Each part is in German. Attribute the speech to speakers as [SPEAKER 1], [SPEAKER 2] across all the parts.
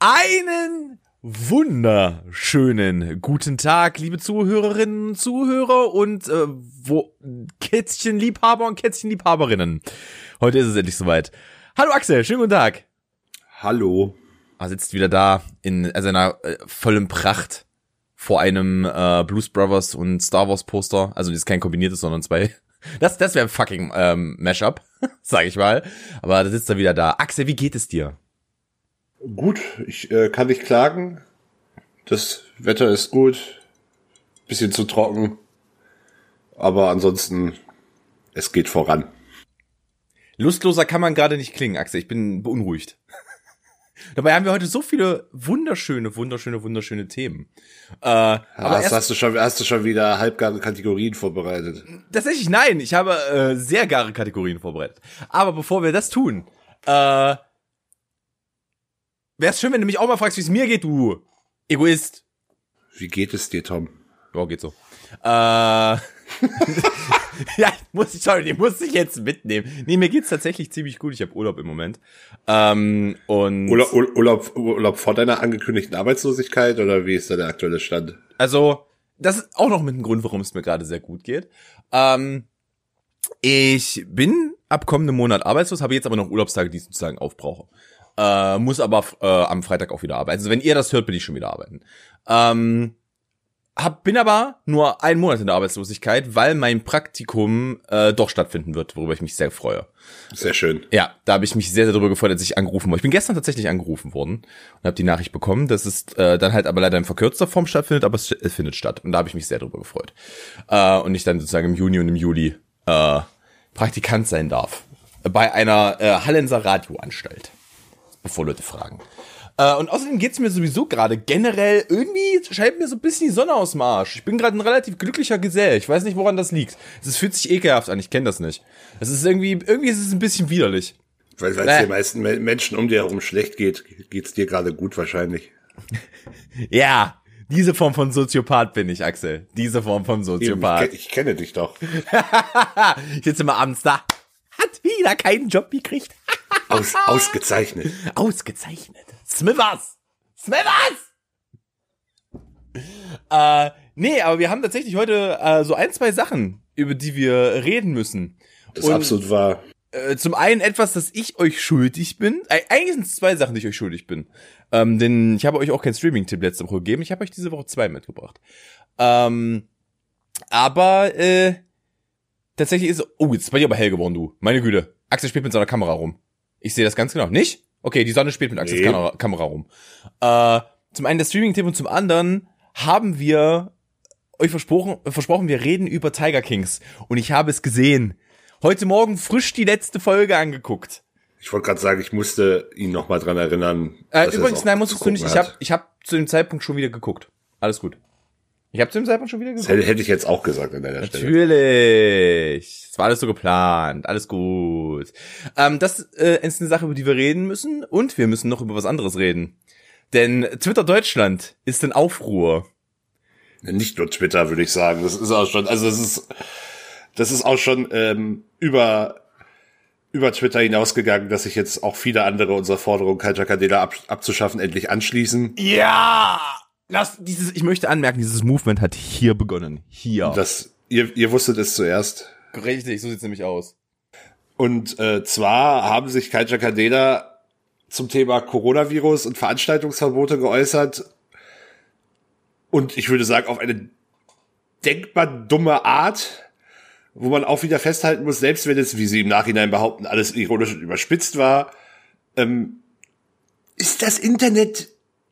[SPEAKER 1] Einen wunderschönen guten Tag, liebe Zuhörerinnen und Zuhörer und äh, wo Kätzchenliebhaber und Kätzchenliebhaberinnen. Heute ist es endlich soweit. Hallo Axel, schönen guten Tag.
[SPEAKER 2] Hallo.
[SPEAKER 1] Er sitzt wieder da in seiner äh, vollen Pracht vor einem äh, Blues Brothers und Star Wars Poster. Also das ist kein kombiniertes, sondern zwei. Das, das wäre ein fucking ähm, Mashup, sag ich mal. Aber da sitzt er wieder da. Axel, wie geht es dir?
[SPEAKER 2] Gut, ich äh, kann nicht klagen. Das Wetter ist gut. Bisschen zu trocken. Aber ansonsten, es geht voran.
[SPEAKER 1] Lustloser kann man gerade nicht klingen, Axel. Ich bin beunruhigt. Dabei haben wir heute so viele wunderschöne, wunderschöne, wunderschöne Themen.
[SPEAKER 2] Äh, aber hast, hast, du schon, hast du schon wieder halbgare Kategorien vorbereitet?
[SPEAKER 1] Tatsächlich nein, ich habe äh, sehr gare Kategorien vorbereitet. Aber bevor wir das tun, äh, Wäre es schön, wenn du mich auch mal fragst, wie es mir geht, du Egoist.
[SPEAKER 2] Wie geht es dir, Tom?
[SPEAKER 1] Ja, geht so. Äh, ja, ich muss, sorry, die muss ich jetzt mitnehmen. Nee, mir geht's tatsächlich ziemlich gut. Ich habe Urlaub im Moment. Ähm, und
[SPEAKER 2] Urlaub, Urlaub, Urlaub vor deiner angekündigten Arbeitslosigkeit oder wie ist da der aktuelle Stand?
[SPEAKER 1] Also, das ist auch noch mit ein Grund, warum es mir gerade sehr gut geht. Ähm, ich bin ab kommendem Monat arbeitslos, habe jetzt aber noch Urlaubstage, die ich sozusagen aufbrauche. Äh, muss aber äh, am Freitag auch wieder arbeiten. Also wenn ihr das hört, bin ich schon wieder arbeiten. Ähm, hab, bin aber nur einen Monat in der Arbeitslosigkeit, weil mein Praktikum äh, doch stattfinden wird, worüber ich mich sehr freue.
[SPEAKER 2] Sehr schön.
[SPEAKER 1] Ja, da habe ich mich sehr, sehr darüber gefreut, dass ich angerufen wurde. Ich bin gestern tatsächlich angerufen worden und habe die Nachricht bekommen, dass es äh, dann halt aber leider in verkürzter Form stattfindet, aber es, es findet statt. Und da habe ich mich sehr darüber gefreut. Äh, und ich dann sozusagen im Juni und im Juli äh, Praktikant sein darf. Bei einer äh, Hallenser Radioanstalt bevor Leute fragen. Äh, und außerdem geht's mir sowieso gerade generell, irgendwie scheint mir so ein bisschen die Sonne aus dem Arsch. Ich bin gerade ein relativ glücklicher Gesell. Ich weiß nicht, woran das liegt. Es fühlt sich ekelhaft an, ich kenne das nicht. Es ist irgendwie, irgendwie ist es ein bisschen widerlich.
[SPEAKER 2] Weil es äh. den meisten Menschen um dir herum schlecht geht, geht's dir gerade gut wahrscheinlich.
[SPEAKER 1] ja, diese Form von Soziopath bin ich, Axel. Diese Form von Soziopath.
[SPEAKER 2] Ich, ich kenne dich doch.
[SPEAKER 1] ich sitze immer abends da. Hat wieder keinen Job gekriegt.
[SPEAKER 2] Aus, ausgezeichnet.
[SPEAKER 1] Ausgezeichnet. Smithers! Smithers! Äh, nee, aber wir haben tatsächlich heute äh, so ein, zwei Sachen, über die wir reden müssen.
[SPEAKER 2] Das ist absolut wahr.
[SPEAKER 1] Äh, zum einen etwas, dass ich euch schuldig bin. Äh, eigentlich sind es zwei Sachen, die ich euch schuldig bin. Ähm, denn ich habe euch auch kein Streaming-Tipp letzte Woche gegeben. Ich habe euch diese Woche zwei mitgebracht. Ähm, aber äh, tatsächlich ist Oh, jetzt ist bei dir aber hell geworden, du. Meine Güte. Axel spielt mit seiner Kamera rum. Ich sehe das ganz genau. Nicht? Okay, die Sonne spielt mit Axels nee. Kamera, Kamera, rum. Äh, zum einen der Streaming-Tipp und zum anderen haben wir euch versprochen, versprochen, wir reden über Tiger Kings. Und ich habe es gesehen. Heute Morgen frisch die letzte Folge angeguckt.
[SPEAKER 2] Ich wollte gerade sagen, ich musste ihn noch mal dran erinnern.
[SPEAKER 1] Äh, übrigens, nein, musstest du nicht. Hat. Ich habe ich hab zu dem Zeitpunkt schon wieder geguckt. Alles gut. Ich habe zu dem Zeitpunkt schon wieder
[SPEAKER 2] geguckt. Das hätte ich jetzt auch gesagt an deiner
[SPEAKER 1] Stelle. Natürlich. Es war alles so geplant. Alles gut. Ähm, das äh, ist eine Sache, über die wir reden müssen. Und wir müssen noch über was anderes reden. Denn Twitter Deutschland ist in Aufruhr.
[SPEAKER 2] Nicht nur Twitter, würde ich sagen. Das ist auch schon, also das ist, das ist auch schon ähm, über über Twitter hinausgegangen, dass sich jetzt auch viele andere unserer Forderung, Culture Candela ab, abzuschaffen, endlich anschließen.
[SPEAKER 1] Ja! Lass dieses, ich möchte anmerken, dieses Movement hat hier begonnen. Hier.
[SPEAKER 2] Das, ihr, ihr wusstet es zuerst.
[SPEAKER 1] Richtig, so sieht's nämlich aus.
[SPEAKER 2] Und äh, zwar haben sich Kaija Kadena zum Thema Coronavirus und Veranstaltungsverbote geäußert. Und ich würde sagen, auf eine denkbar dumme Art, wo man auch wieder festhalten muss, selbst wenn es, wie sie im Nachhinein behaupten, alles ironisch und überspitzt war, ähm, ist das Internet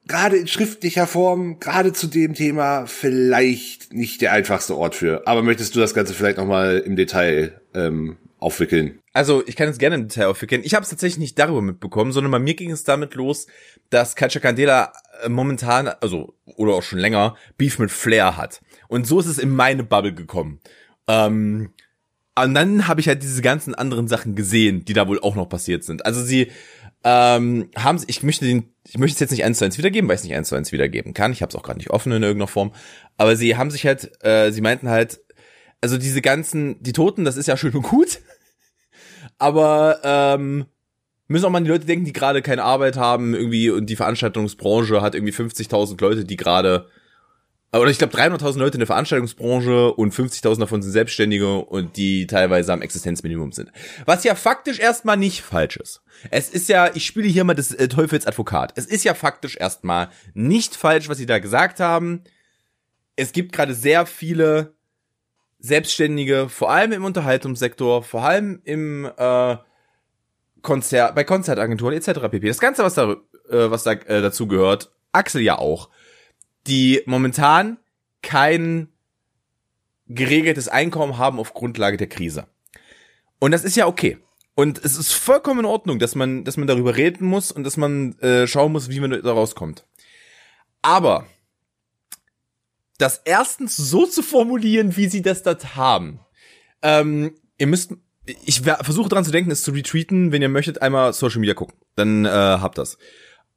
[SPEAKER 2] gerade in schriftlicher Form, gerade zu dem Thema, vielleicht nicht der einfachste Ort für. Aber möchtest du das Ganze vielleicht nochmal im Detail ähm, aufwickeln?
[SPEAKER 1] Also, ich kann es gerne im Detail aufwickeln. Ich habe es tatsächlich nicht darüber mitbekommen, sondern bei mir ging es damit los, dass Katja Candela äh, momentan, also, oder auch schon länger, Beef mit Flair hat. Und so ist es in meine Bubble gekommen. Ähm, und dann habe ich halt diese ganzen anderen Sachen gesehen, die da wohl auch noch passiert sind. Also sie ähm, haben ich möchte den ich möchte es jetzt nicht eins zu eins wiedergeben, weil ich es nicht eins zu eins wiedergeben kann. Ich habe es auch gerade nicht offen in irgendeiner Form. Aber sie haben sich halt, äh, sie meinten halt, also diese ganzen, die Toten, das ist ja schön und gut. Aber ähm, müssen auch mal die Leute denken, die gerade keine Arbeit haben, irgendwie, und die Veranstaltungsbranche hat irgendwie 50.000 Leute, die gerade, oder ich glaube 300.000 Leute in der Veranstaltungsbranche und 50.000 davon sind Selbstständige und die teilweise am Existenzminimum sind. Was ja faktisch erstmal nicht falsch ist. Es ist ja, ich spiele hier mal das äh, Teufels Advokat. Es ist ja faktisch erstmal nicht falsch, was sie da gesagt haben. Es gibt gerade sehr viele Selbstständige, vor allem im Unterhaltungssektor, vor allem im äh, Konzert, bei Konzertagenturen etc. pp. Das Ganze, was da, äh, was da äh, dazu gehört, Axel ja auch, die momentan kein geregeltes Einkommen haben auf Grundlage der Krise. Und das ist ja okay. Und es ist vollkommen in Ordnung, dass man, dass man darüber reden muss und dass man äh, schauen muss, wie man da rauskommt. Aber das erstens so zu formulieren, wie sie das dort haben. Ähm, ihr müsst, ich versuche dran zu denken, es zu retweeten. Wenn ihr möchtet, einmal Social Media gucken. Dann äh, habt das.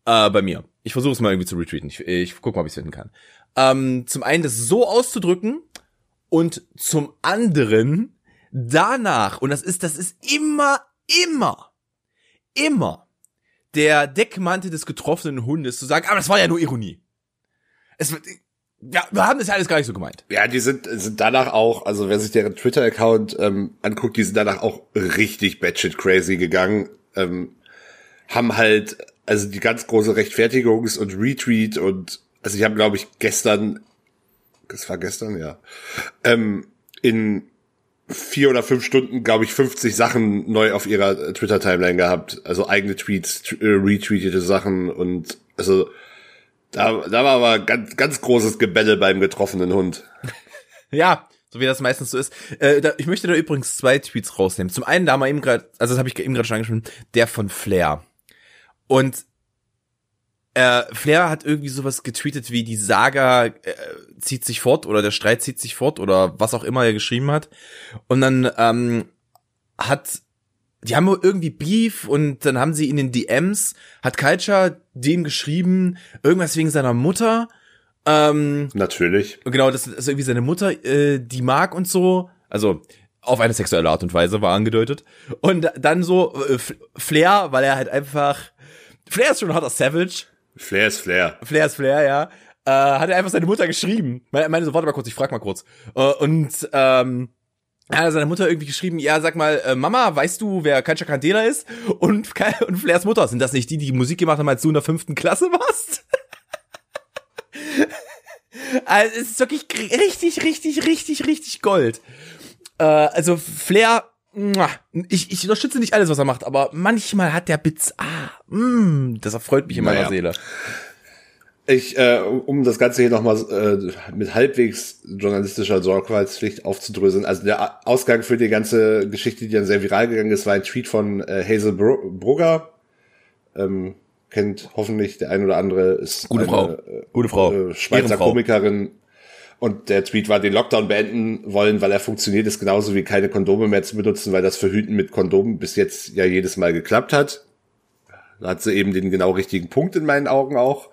[SPEAKER 1] Äh, bei mir. Ich versuche es mal irgendwie zu retweeten. Ich, ich guck mal, ob ich es finden kann. Ähm, zum einen das so auszudrücken und zum anderen danach, und das ist, das ist immer, immer, immer der Deckmantel des getroffenen Hundes zu sagen, aber das war ja nur Ironie. Es, ja, wir haben das ja alles gar nicht so gemeint.
[SPEAKER 2] Ja, die sind, sind danach auch, also wer sich deren Twitter-Account ähm, anguckt, die sind danach auch richtig batshit crazy gegangen. Ähm, haben halt, also die ganz große Rechtfertigungs- und Retweet und, also ich habe, glaube ich, gestern, das war gestern, ja, ähm, in vier oder fünf Stunden, glaube ich, 50 Sachen neu auf ihrer Twitter-Timeline gehabt. Also eigene Tweets, äh, retweetete Sachen und also da, da war aber ganz, ganz großes Gebelle beim getroffenen Hund.
[SPEAKER 1] ja, so wie das meistens so ist. Äh, da, ich möchte da übrigens zwei Tweets rausnehmen. Zum einen, da haben wir eben gerade, also das habe ich eben gerade schon angesprochen, der von Flair. Und äh, Flair hat irgendwie sowas getweetet wie die Saga äh, zieht sich fort oder der Streit zieht sich fort oder was auch immer er geschrieben hat. Und dann ähm, hat die haben irgendwie Beef und dann haben sie in den DMs, hat Culture dem geschrieben, irgendwas wegen seiner Mutter. Ähm,
[SPEAKER 2] Natürlich.
[SPEAKER 1] Genau, das ist irgendwie seine Mutter, äh, die mag und so. Also auf eine sexuelle Art und Weise war angedeutet. Und dann so äh, Flair, weil er halt einfach. Flair ist schon ein harter Savage.
[SPEAKER 2] Flair ist Flair.
[SPEAKER 1] Flair ist Flair, ja. Äh, hat er einfach seine Mutter geschrieben. Meine, meine so, warte mal kurz, ich frag mal kurz. Äh, und ähm, er hat seine Mutter irgendwie geschrieben, ja, sag mal, äh, Mama, weißt du, wer Kancha Candela ist? Und, und Flairs Mutter, sind das nicht die, die Musik gemacht haben, als du in der fünften Klasse warst? also, es ist wirklich richtig, richtig, richtig, richtig Gold. Äh, also, Flair, ich, ich unterstütze nicht alles, was er macht, aber manchmal hat der Bits, ah, mh, das erfreut mich in meiner naja. Seele.
[SPEAKER 2] Ich, äh, um das Ganze hier nochmal äh, mit halbwegs journalistischer Sorgfaltspflicht aufzudröseln, also der Ausgang für die ganze Geschichte, die dann sehr viral gegangen ist, war ein Tweet von äh, Hazel Bro Brugger. Ähm, kennt hoffentlich der ein oder andere, ist
[SPEAKER 1] Gute eine, Frau.
[SPEAKER 2] Äh, Gute Frau. Äh, Schweizer. Komikerin. Und der Tweet war, den Lockdown beenden wollen, weil er funktioniert, ist genauso wie keine Kondome mehr zu benutzen, weil das Verhüten mit Kondomen bis jetzt ja jedes Mal geklappt hat. Da hat sie eben den genau richtigen Punkt in meinen Augen auch.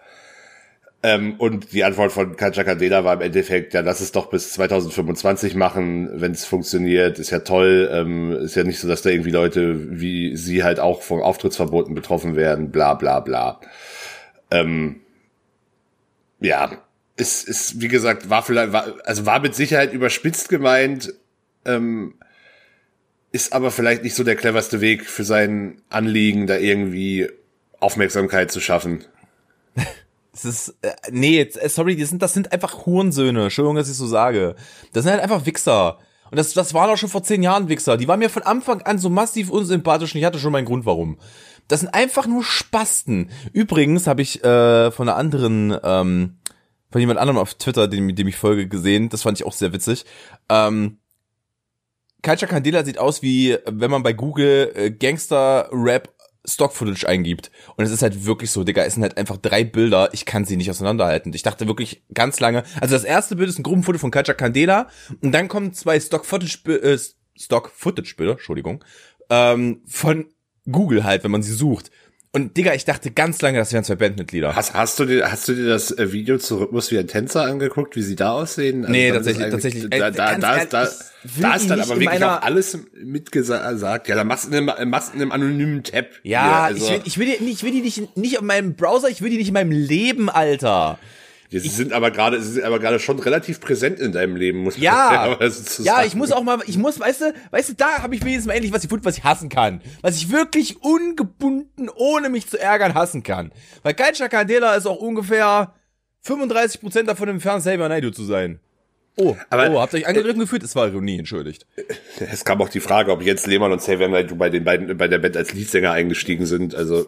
[SPEAKER 2] Ähm, und die Antwort von Katja Candela war im Endeffekt, ja, lass es doch bis 2025 machen, wenn es funktioniert, ist ja toll. Ähm, ist ja nicht so, dass da irgendwie Leute wie sie halt auch von Auftrittsverboten betroffen werden, bla bla bla. Ähm, ja, es ist, wie gesagt, war vielleicht, war, also war mit Sicherheit überspitzt gemeint, ähm, ist aber vielleicht nicht so der cleverste Weg für sein Anliegen, da irgendwie Aufmerksamkeit zu schaffen.
[SPEAKER 1] Das ist, äh, nee, jetzt, äh, sorry, das sind, das sind einfach Hurensöhne. Entschuldigung, dass ich so sage. Das sind halt einfach Wichser. Und das, das waren auch schon vor zehn Jahren Wichser. Die waren mir von Anfang an so massiv unsympathisch und ich hatte schon meinen Grund, warum. Das sind einfach nur Spasten. Übrigens habe ich äh, von einer anderen, ähm, von jemand anderem auf Twitter, dem, dem ich folge, gesehen. Das fand ich auch sehr witzig. Ähm, Culture Candela sieht aus wie, wenn man bei Google äh, Gangster-Rap Stock-Footage eingibt. Und es ist halt wirklich so, Digga, es sind halt einfach drei Bilder, ich kann sie nicht auseinanderhalten. Ich dachte wirklich ganz lange, also das erste Bild ist ein Gruppenfoto von Culture Candela und dann kommen zwei Stock-Footage, äh, Stock-Footage-Bilder, Entschuldigung, ähm, von Google halt, wenn man sie sucht. Und Digga, ich dachte ganz lange, das wären zwei Bandmitglieder.
[SPEAKER 2] Hast, hast, du dir, hast du dir das äh, Video zu Rhythmus wie ein Tänzer angeguckt, wie sie da aussehen?
[SPEAKER 1] Also nee, tatsächlich, tatsächlich.
[SPEAKER 2] Da, da, da, da, da, da ist dann aber wirklich auch alles mitgesagt. Ja, da machst du einen, machst einen anonymen Tab.
[SPEAKER 1] Ja, also. ich, will, ich, will die, ich will die nicht, nicht auf meinem Browser, ich will die nicht in meinem Leben, Alter.
[SPEAKER 2] Ja, sie sind aber gerade, sie sind aber gerade schon relativ präsent in deinem Leben, muss man
[SPEAKER 1] ja, zu Ja, ich muss auch mal, ich muss, weißt du, weißt du, da habe ich wenigstens mal endlich was gefunden, was ich hassen kann. Was ich wirklich ungebunden, ohne mich zu ärgern, hassen kann. Weil Geicha Candela ist auch ungefähr 35% davon entfernt, selber Naidu zu sein. Oh, aber, oh, habt ihr euch angegriffen gefühlt? Es war Ironie, entschuldigt.
[SPEAKER 2] Es kam auch die Frage, ob Jens Lehmann und Xavier Naidu bei den beiden, bei der Band als Leadsänger eingestiegen sind, also.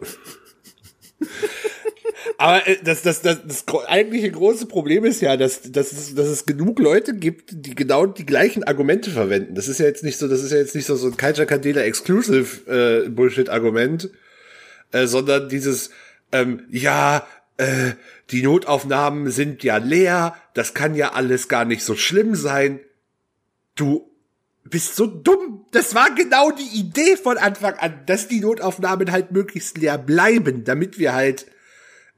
[SPEAKER 2] Aber äh, das, das, das, das eigentliche große Problem ist ja, dass, dass, es, dass es genug Leute gibt, die genau die gleichen Argumente verwenden. Das ist ja jetzt nicht so, das ist ja jetzt nicht so, so ein Culture Candela Exclusive äh, Bullshit-Argument, äh, sondern dieses, ähm, ja, äh, die Notaufnahmen sind ja leer, das kann ja alles gar nicht so schlimm sein. Du bist so dumm. Das war genau die Idee von Anfang an, dass die Notaufnahmen halt möglichst leer bleiben, damit wir halt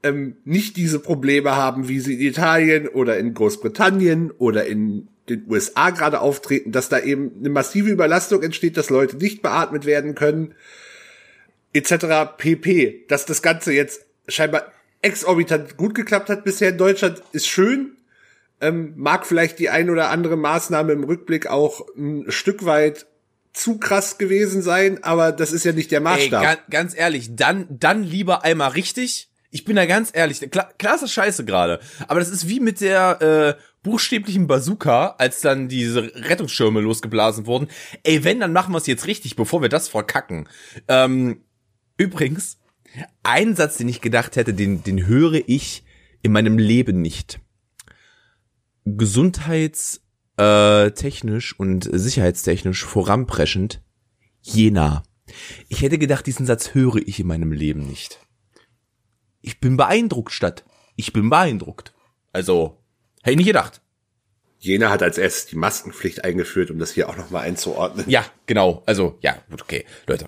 [SPEAKER 2] ähm, nicht diese Probleme haben, wie sie in Italien oder in Großbritannien oder in den USA gerade auftreten, dass da eben eine massive Überlastung entsteht, dass Leute nicht beatmet werden können, etc. pp. Dass das Ganze jetzt scheinbar exorbitant gut geklappt hat bisher in Deutschland, ist schön. Ähm, mag vielleicht die ein oder andere Maßnahme im Rückblick auch ein Stück weit zu krass gewesen sein, aber das ist ja nicht der Maßstab. Ey,
[SPEAKER 1] ganz, ganz ehrlich, dann, dann lieber einmal richtig ich bin da ganz ehrlich, klar, klar ist das scheiße gerade, aber das ist wie mit der äh, buchstäblichen Bazooka, als dann diese Rettungsschirme losgeblasen wurden. Ey, wenn, dann machen wir es jetzt richtig, bevor wir das verkacken. Ähm, übrigens, ein Satz, den ich gedacht hätte, den, den höre ich in meinem Leben nicht. Gesundheitstechnisch äh, und sicherheitstechnisch voranpreschend Jena. Ich hätte gedacht, diesen Satz höre ich in meinem Leben nicht ich bin beeindruckt statt. Ich bin beeindruckt. Also, hätte ich nicht gedacht.
[SPEAKER 2] Jena hat als erstes die Maskenpflicht eingeführt, um das hier auch nochmal einzuordnen.
[SPEAKER 1] Ja, genau. Also, ja, gut, okay, Leute.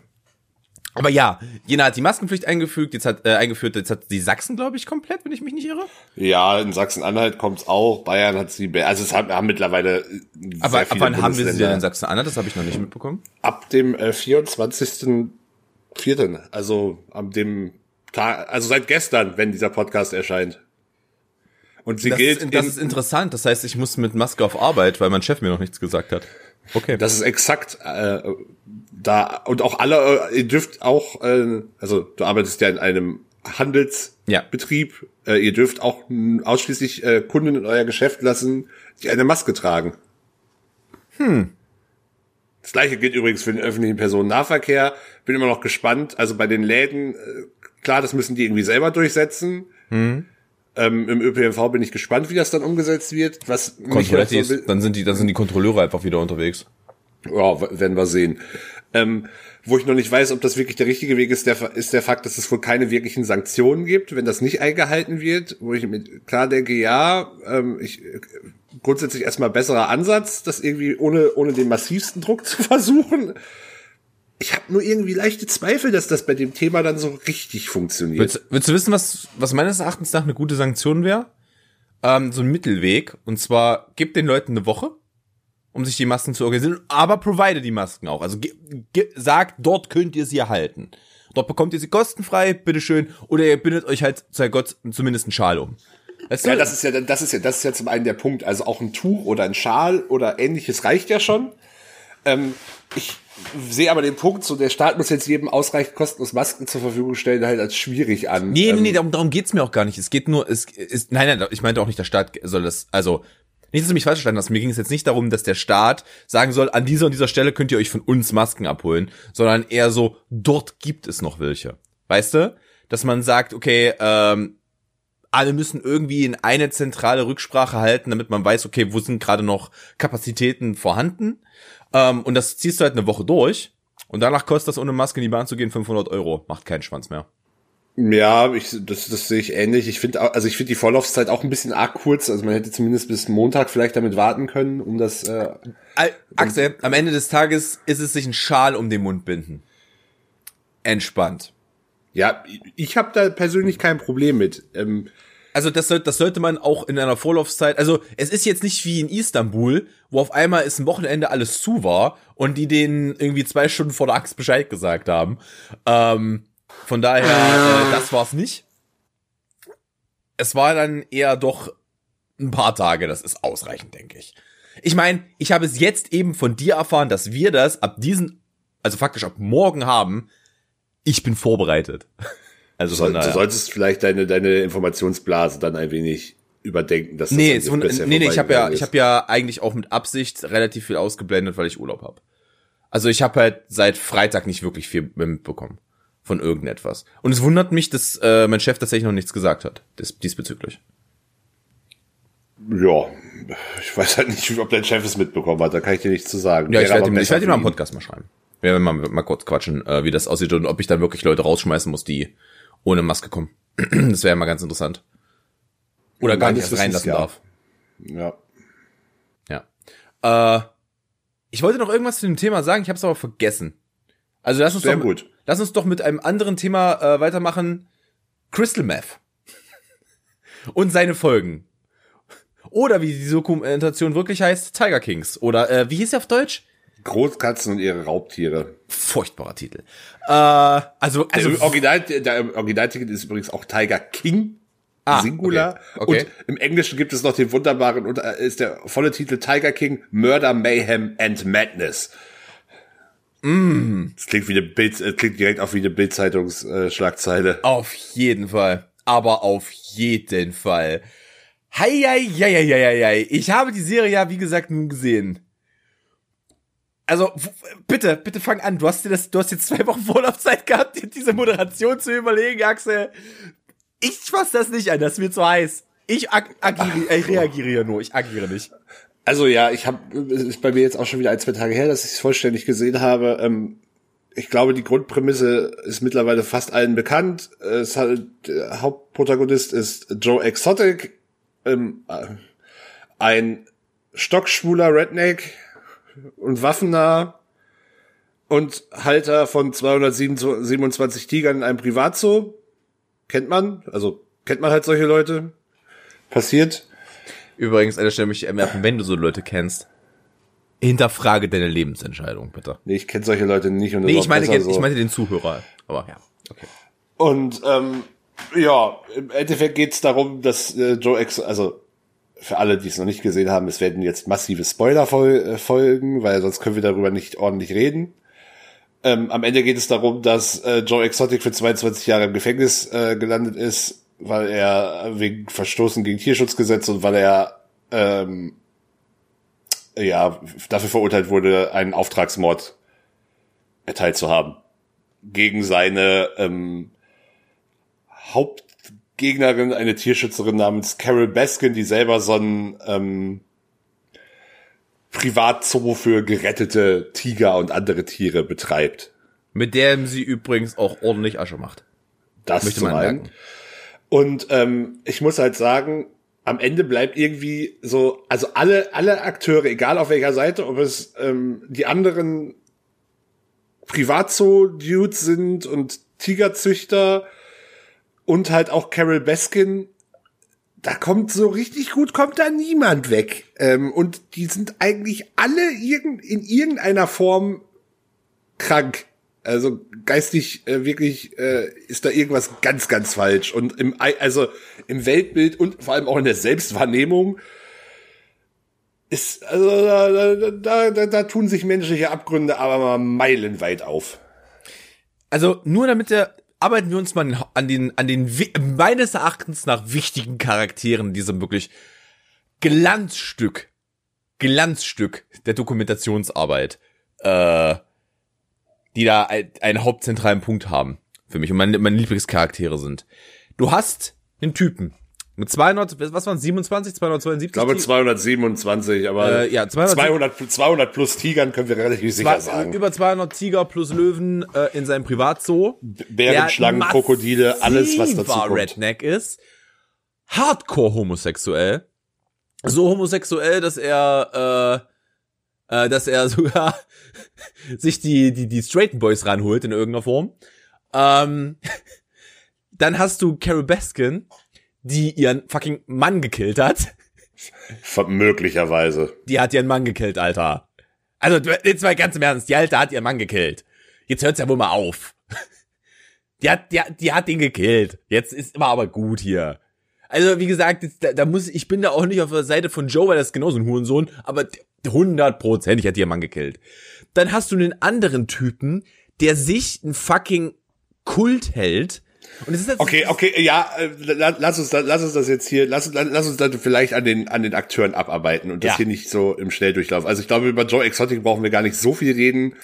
[SPEAKER 1] Aber ja, Jena hat die Maskenpflicht eingefügt, jetzt hat äh, eingeführt, jetzt hat die Sachsen, glaube ich, komplett, wenn ich mich nicht irre.
[SPEAKER 2] Ja, in Sachsen-Anhalt kommt's auch, Bayern hat sie, also es haben, haben mittlerweile
[SPEAKER 1] Aber ab wann haben wir sie denn in Sachsen-Anhalt? Das habe ich noch nicht mitbekommen.
[SPEAKER 2] Ab dem äh, 24.04., also am dem Tag, also seit gestern, wenn dieser Podcast erscheint.
[SPEAKER 1] Und sie das gilt. Ist, das ist interessant. Das heißt, ich muss mit Maske auf Arbeit, weil mein Chef mir noch nichts gesagt hat.
[SPEAKER 2] Okay. Das ist exakt äh, da und auch alle, äh, ihr dürft auch, äh, also du arbeitest ja in einem Handelsbetrieb, ja. äh, ihr dürft auch ausschließlich äh, Kunden in euer Geschäft lassen, die eine Maske tragen. Hm. Das gleiche gilt übrigens für den öffentlichen Personennahverkehr. Bin immer noch gespannt. Also bei den Läden, äh, klar, das müssen die irgendwie selber durchsetzen. Hm. Ähm, Im ÖPNV bin ich gespannt, wie das dann umgesetzt wird. Was
[SPEAKER 1] halt so dann sind die, dann sind die Kontrolleure einfach wieder unterwegs.
[SPEAKER 2] Ja, werden wir sehen. Ähm, wo ich noch nicht weiß, ob das wirklich der richtige Weg ist, der, ist der Fakt, dass es wohl keine wirklichen Sanktionen gibt, wenn das nicht eingehalten wird. Wo ich mir klar denke, ja, ähm, ich grundsätzlich erstmal besserer Ansatz, das irgendwie ohne, ohne den massivsten Druck zu versuchen. Ich habe nur irgendwie leichte Zweifel, dass das bei dem Thema dann so richtig funktioniert.
[SPEAKER 1] Willst, willst du wissen, was, was meines Erachtens nach eine gute Sanktion wäre? Ähm, so ein Mittelweg. Und zwar, gib den Leuten eine Woche, um sich die Masken zu organisieren, aber provide die Masken auch. Also sagt, dort könnt ihr sie erhalten. Dort bekommt ihr sie kostenfrei, bitteschön, oder ihr bindet euch halt, sei Gott, zumindest einen Schal um.
[SPEAKER 2] Weißt du? Ja, das ist ja, das ist ja, das ist ja zum einen der Punkt. Also auch ein Tuch oder ein Schal oder ähnliches reicht ja schon. Ähm, ich sehe aber den Punkt, so der Staat muss jetzt jedem ausreichend kostenlos Masken zur Verfügung stellen, halt als schwierig an.
[SPEAKER 1] Nee, nee, nee, ähm, darum, darum geht's mir auch gar nicht. Es geht nur, es ist, nein, nein, ich meinte auch nicht, der Staat soll das, also, nicht, dass du mich falsch verstanden hast, mir ging es jetzt nicht darum, dass der Staat sagen soll, an dieser und dieser Stelle könnt ihr euch von uns Masken abholen, sondern eher so, dort gibt es noch welche. Weißt du? Dass man sagt, okay, ähm, alle müssen irgendwie in eine zentrale Rücksprache halten, damit man weiß, okay, wo sind gerade noch Kapazitäten vorhanden. Ähm, und das ziehst du halt eine Woche durch. Und danach kostet das ohne Maske in die Bahn zu gehen 500 Euro. Macht keinen Schwanz mehr.
[SPEAKER 2] Ja, ich, das, das sehe ich ähnlich. Ich finde, also ich finde die Vorlaufzeit auch ein bisschen arg kurz. Also man hätte zumindest bis Montag vielleicht damit warten können, um das. Äh,
[SPEAKER 1] Axel, am Ende des Tages ist es sich ein Schal um den Mund binden. Entspannt.
[SPEAKER 2] Ja, ich habe da persönlich kein Problem mit. Ähm,
[SPEAKER 1] also das, das sollte man auch in einer Vorlaufzeit, also es ist jetzt nicht wie in Istanbul, wo auf einmal es ein Wochenende alles zu war und die denen irgendwie zwei Stunden vor der Axt Bescheid gesagt haben. Ähm, von daher, äh, das war's nicht. Es war dann eher doch ein paar Tage, das ist ausreichend, denke ich. Ich meine, ich habe es jetzt eben von dir erfahren, dass wir das ab diesen, also faktisch ab morgen haben. Ich bin vorbereitet.
[SPEAKER 2] Also so, du solltest vielleicht deine deine Informationsblase dann ein wenig überdenken, dass das
[SPEAKER 1] nee, es, nee, nee, ich habe ja, ich habe ja eigentlich auch mit Absicht relativ viel ausgeblendet, weil ich Urlaub habe. Also ich habe halt seit Freitag nicht wirklich viel mitbekommen von irgendetwas. Und es wundert mich, dass äh, mein Chef tatsächlich noch nichts gesagt hat dies, diesbezüglich.
[SPEAKER 2] Ja, ich weiß halt nicht, ob dein Chef es mitbekommen hat, da kann ich dir nichts zu sagen.
[SPEAKER 1] Ja, ich werde ihm, ich werd ihm mal einen Podcast mal schreiben. Wir werden mal, mal kurz quatschen, äh, wie das aussieht und ob ich dann wirklich Leute rausschmeißen muss, die ohne Maske kommen. das wäre mal ganz interessant. Oder gar nicht erst reinlassen ja. darf.
[SPEAKER 2] Ja.
[SPEAKER 1] Ja. Äh, ich wollte noch irgendwas zu dem Thema sagen, ich habe es aber vergessen. Also lass uns,
[SPEAKER 2] Sehr
[SPEAKER 1] doch,
[SPEAKER 2] gut.
[SPEAKER 1] lass uns doch mit einem anderen Thema äh, weitermachen. Crystal Meth. Und seine Folgen. Oder wie die Dokumentation wirklich heißt, Tiger Kings. Oder äh, wie hieß sie auf Deutsch?
[SPEAKER 2] Großkatzen und ihre Raubtiere.
[SPEAKER 1] Furchtbarer Titel. Äh, also, also
[SPEAKER 2] der, Original, der Originaltitel ist übrigens auch Tiger King. Ah, Singular. Okay, okay. Und im Englischen gibt es noch den wunderbaren, und äh, ist der volle Titel Tiger King, Murder, Mayhem and Madness.
[SPEAKER 1] Mm.
[SPEAKER 2] Das klingt wie eine Bild, äh, klingt direkt auch wie eine Bildzeitungsschlagzeile.
[SPEAKER 1] Äh, auf jeden Fall. Aber auf jeden Fall. Hei, hei, hei, hei, hei, hei. Ich habe die Serie ja, wie gesagt, nun gesehen also bitte, bitte fang an. Du hast dir das, du hast jetzt zwei Wochen Vorlaufzeit gehabt, dir diese Moderation zu überlegen, Axel. Ich fass das nicht an, das ist mir zu heiß. Ich ag agiere, ich reagiere ja nur, ich agiere nicht.
[SPEAKER 2] Also ja, ich habe, ist bei mir jetzt auch schon wieder ein, zwei Tage her, dass ich es vollständig gesehen habe. Ähm, ich glaube, die Grundprämisse ist mittlerweile fast allen bekannt. Es hat, der Hauptprotagonist ist Joe Exotic, ähm, äh, ein stockschwuler Redneck, und waffennah und Halter von 227 Tigern in einem Privatzoo. Kennt man, also kennt man halt solche Leute. Passiert.
[SPEAKER 1] Übrigens, an der Stelle möchte ich merken, wenn du so Leute kennst, hinterfrage deine Lebensentscheidung, bitte.
[SPEAKER 2] Nee, ich kenne solche Leute nicht. Und
[SPEAKER 1] nee, ich meine, so. ich meine den Zuhörer. Aber ja, okay.
[SPEAKER 2] Und ähm, ja, im Endeffekt geht's darum, dass äh, Joe Ex, also für alle, die es noch nicht gesehen haben, es werden jetzt massive Spoiler äh, folgen, weil sonst können wir darüber nicht ordentlich reden. Ähm, am Ende geht es darum, dass äh, Joe Exotic für 22 Jahre im Gefängnis äh, gelandet ist, weil er wegen Verstoßen gegen Tierschutzgesetz und weil er ähm, ja dafür verurteilt wurde, einen Auftragsmord erteilt zu haben gegen seine ähm, Haupt Gegnerin eine Tierschützerin namens Carol Baskin, die selber so ein ähm, Privatzoo für gerettete Tiger und andere Tiere betreibt.
[SPEAKER 1] Mit dem sie übrigens auch ordentlich Asche macht.
[SPEAKER 2] Das möchte man einen. Und ähm, ich muss halt sagen, am Ende bleibt irgendwie so, also alle, alle Akteure, egal auf welcher Seite, ob es ähm, die anderen Privatzoo-Dudes sind und Tigerzüchter und halt auch Carol Baskin, da kommt so richtig gut, kommt da niemand weg. Ähm, und die sind eigentlich alle irgend, in irgendeiner Form krank. Also geistig äh, wirklich äh, ist da irgendwas ganz, ganz falsch. Und im, also im Weltbild und vor allem auch in der Selbstwahrnehmung ist, also da, da, da, da tun sich menschliche Abgründe aber mal meilenweit auf.
[SPEAKER 1] Also nur damit der arbeiten wir uns mal an den, an den meines Erachtens nach wichtigen Charakteren diesem wirklich Glanzstück, Glanzstück der Dokumentationsarbeit, äh, die da ein, einen hauptzentralen Punkt haben für mich und meine, meine Lieblingscharaktere sind. Du hast einen Typen, mit 200, was waren 27, 272? Ich
[SPEAKER 2] glaube 227, aber
[SPEAKER 1] äh, ja, 200,
[SPEAKER 2] 200, 200 plus Tigern können wir relativ sicher sagen.
[SPEAKER 1] Über 200 Tiger plus Löwen äh, in seinem Privatzoo.
[SPEAKER 2] Bären, Schlangen, Krokodile, alles was dazu kommt.
[SPEAKER 1] Redneck ist. Hardcore homosexuell. So homosexuell, dass er äh, äh, dass er sogar sich die die die straighten Boys ranholt in irgendeiner Form. Ähm, Dann hast du Carol Baskin, die ihren fucking Mann gekillt hat.
[SPEAKER 2] Möglicherweise.
[SPEAKER 1] Die hat ihren Mann gekillt, Alter. Also, jetzt mal ganz im Ernst, die Alte hat ihren Mann gekillt. Jetzt hört's ja wohl mal auf. Die hat, die, die hat ihn gekillt. Jetzt ist immer aber gut hier. Also, wie gesagt, da, da muss, ich bin da auch nicht auf der Seite von Joe, weil das ist genauso ein Hurensohn, aber 100 ich hat ihren Mann gekillt. Dann hast du einen anderen Typen, der sich ein fucking Kult hält,
[SPEAKER 2] und es ist okay, okay, ja, äh, lass uns, lass uns das jetzt hier, lass, lass uns dann vielleicht an den, an den Akteuren abarbeiten und das ja. hier nicht so im Schnelldurchlauf. Also ich glaube, über Joe Exotic brauchen wir gar nicht so viel reden.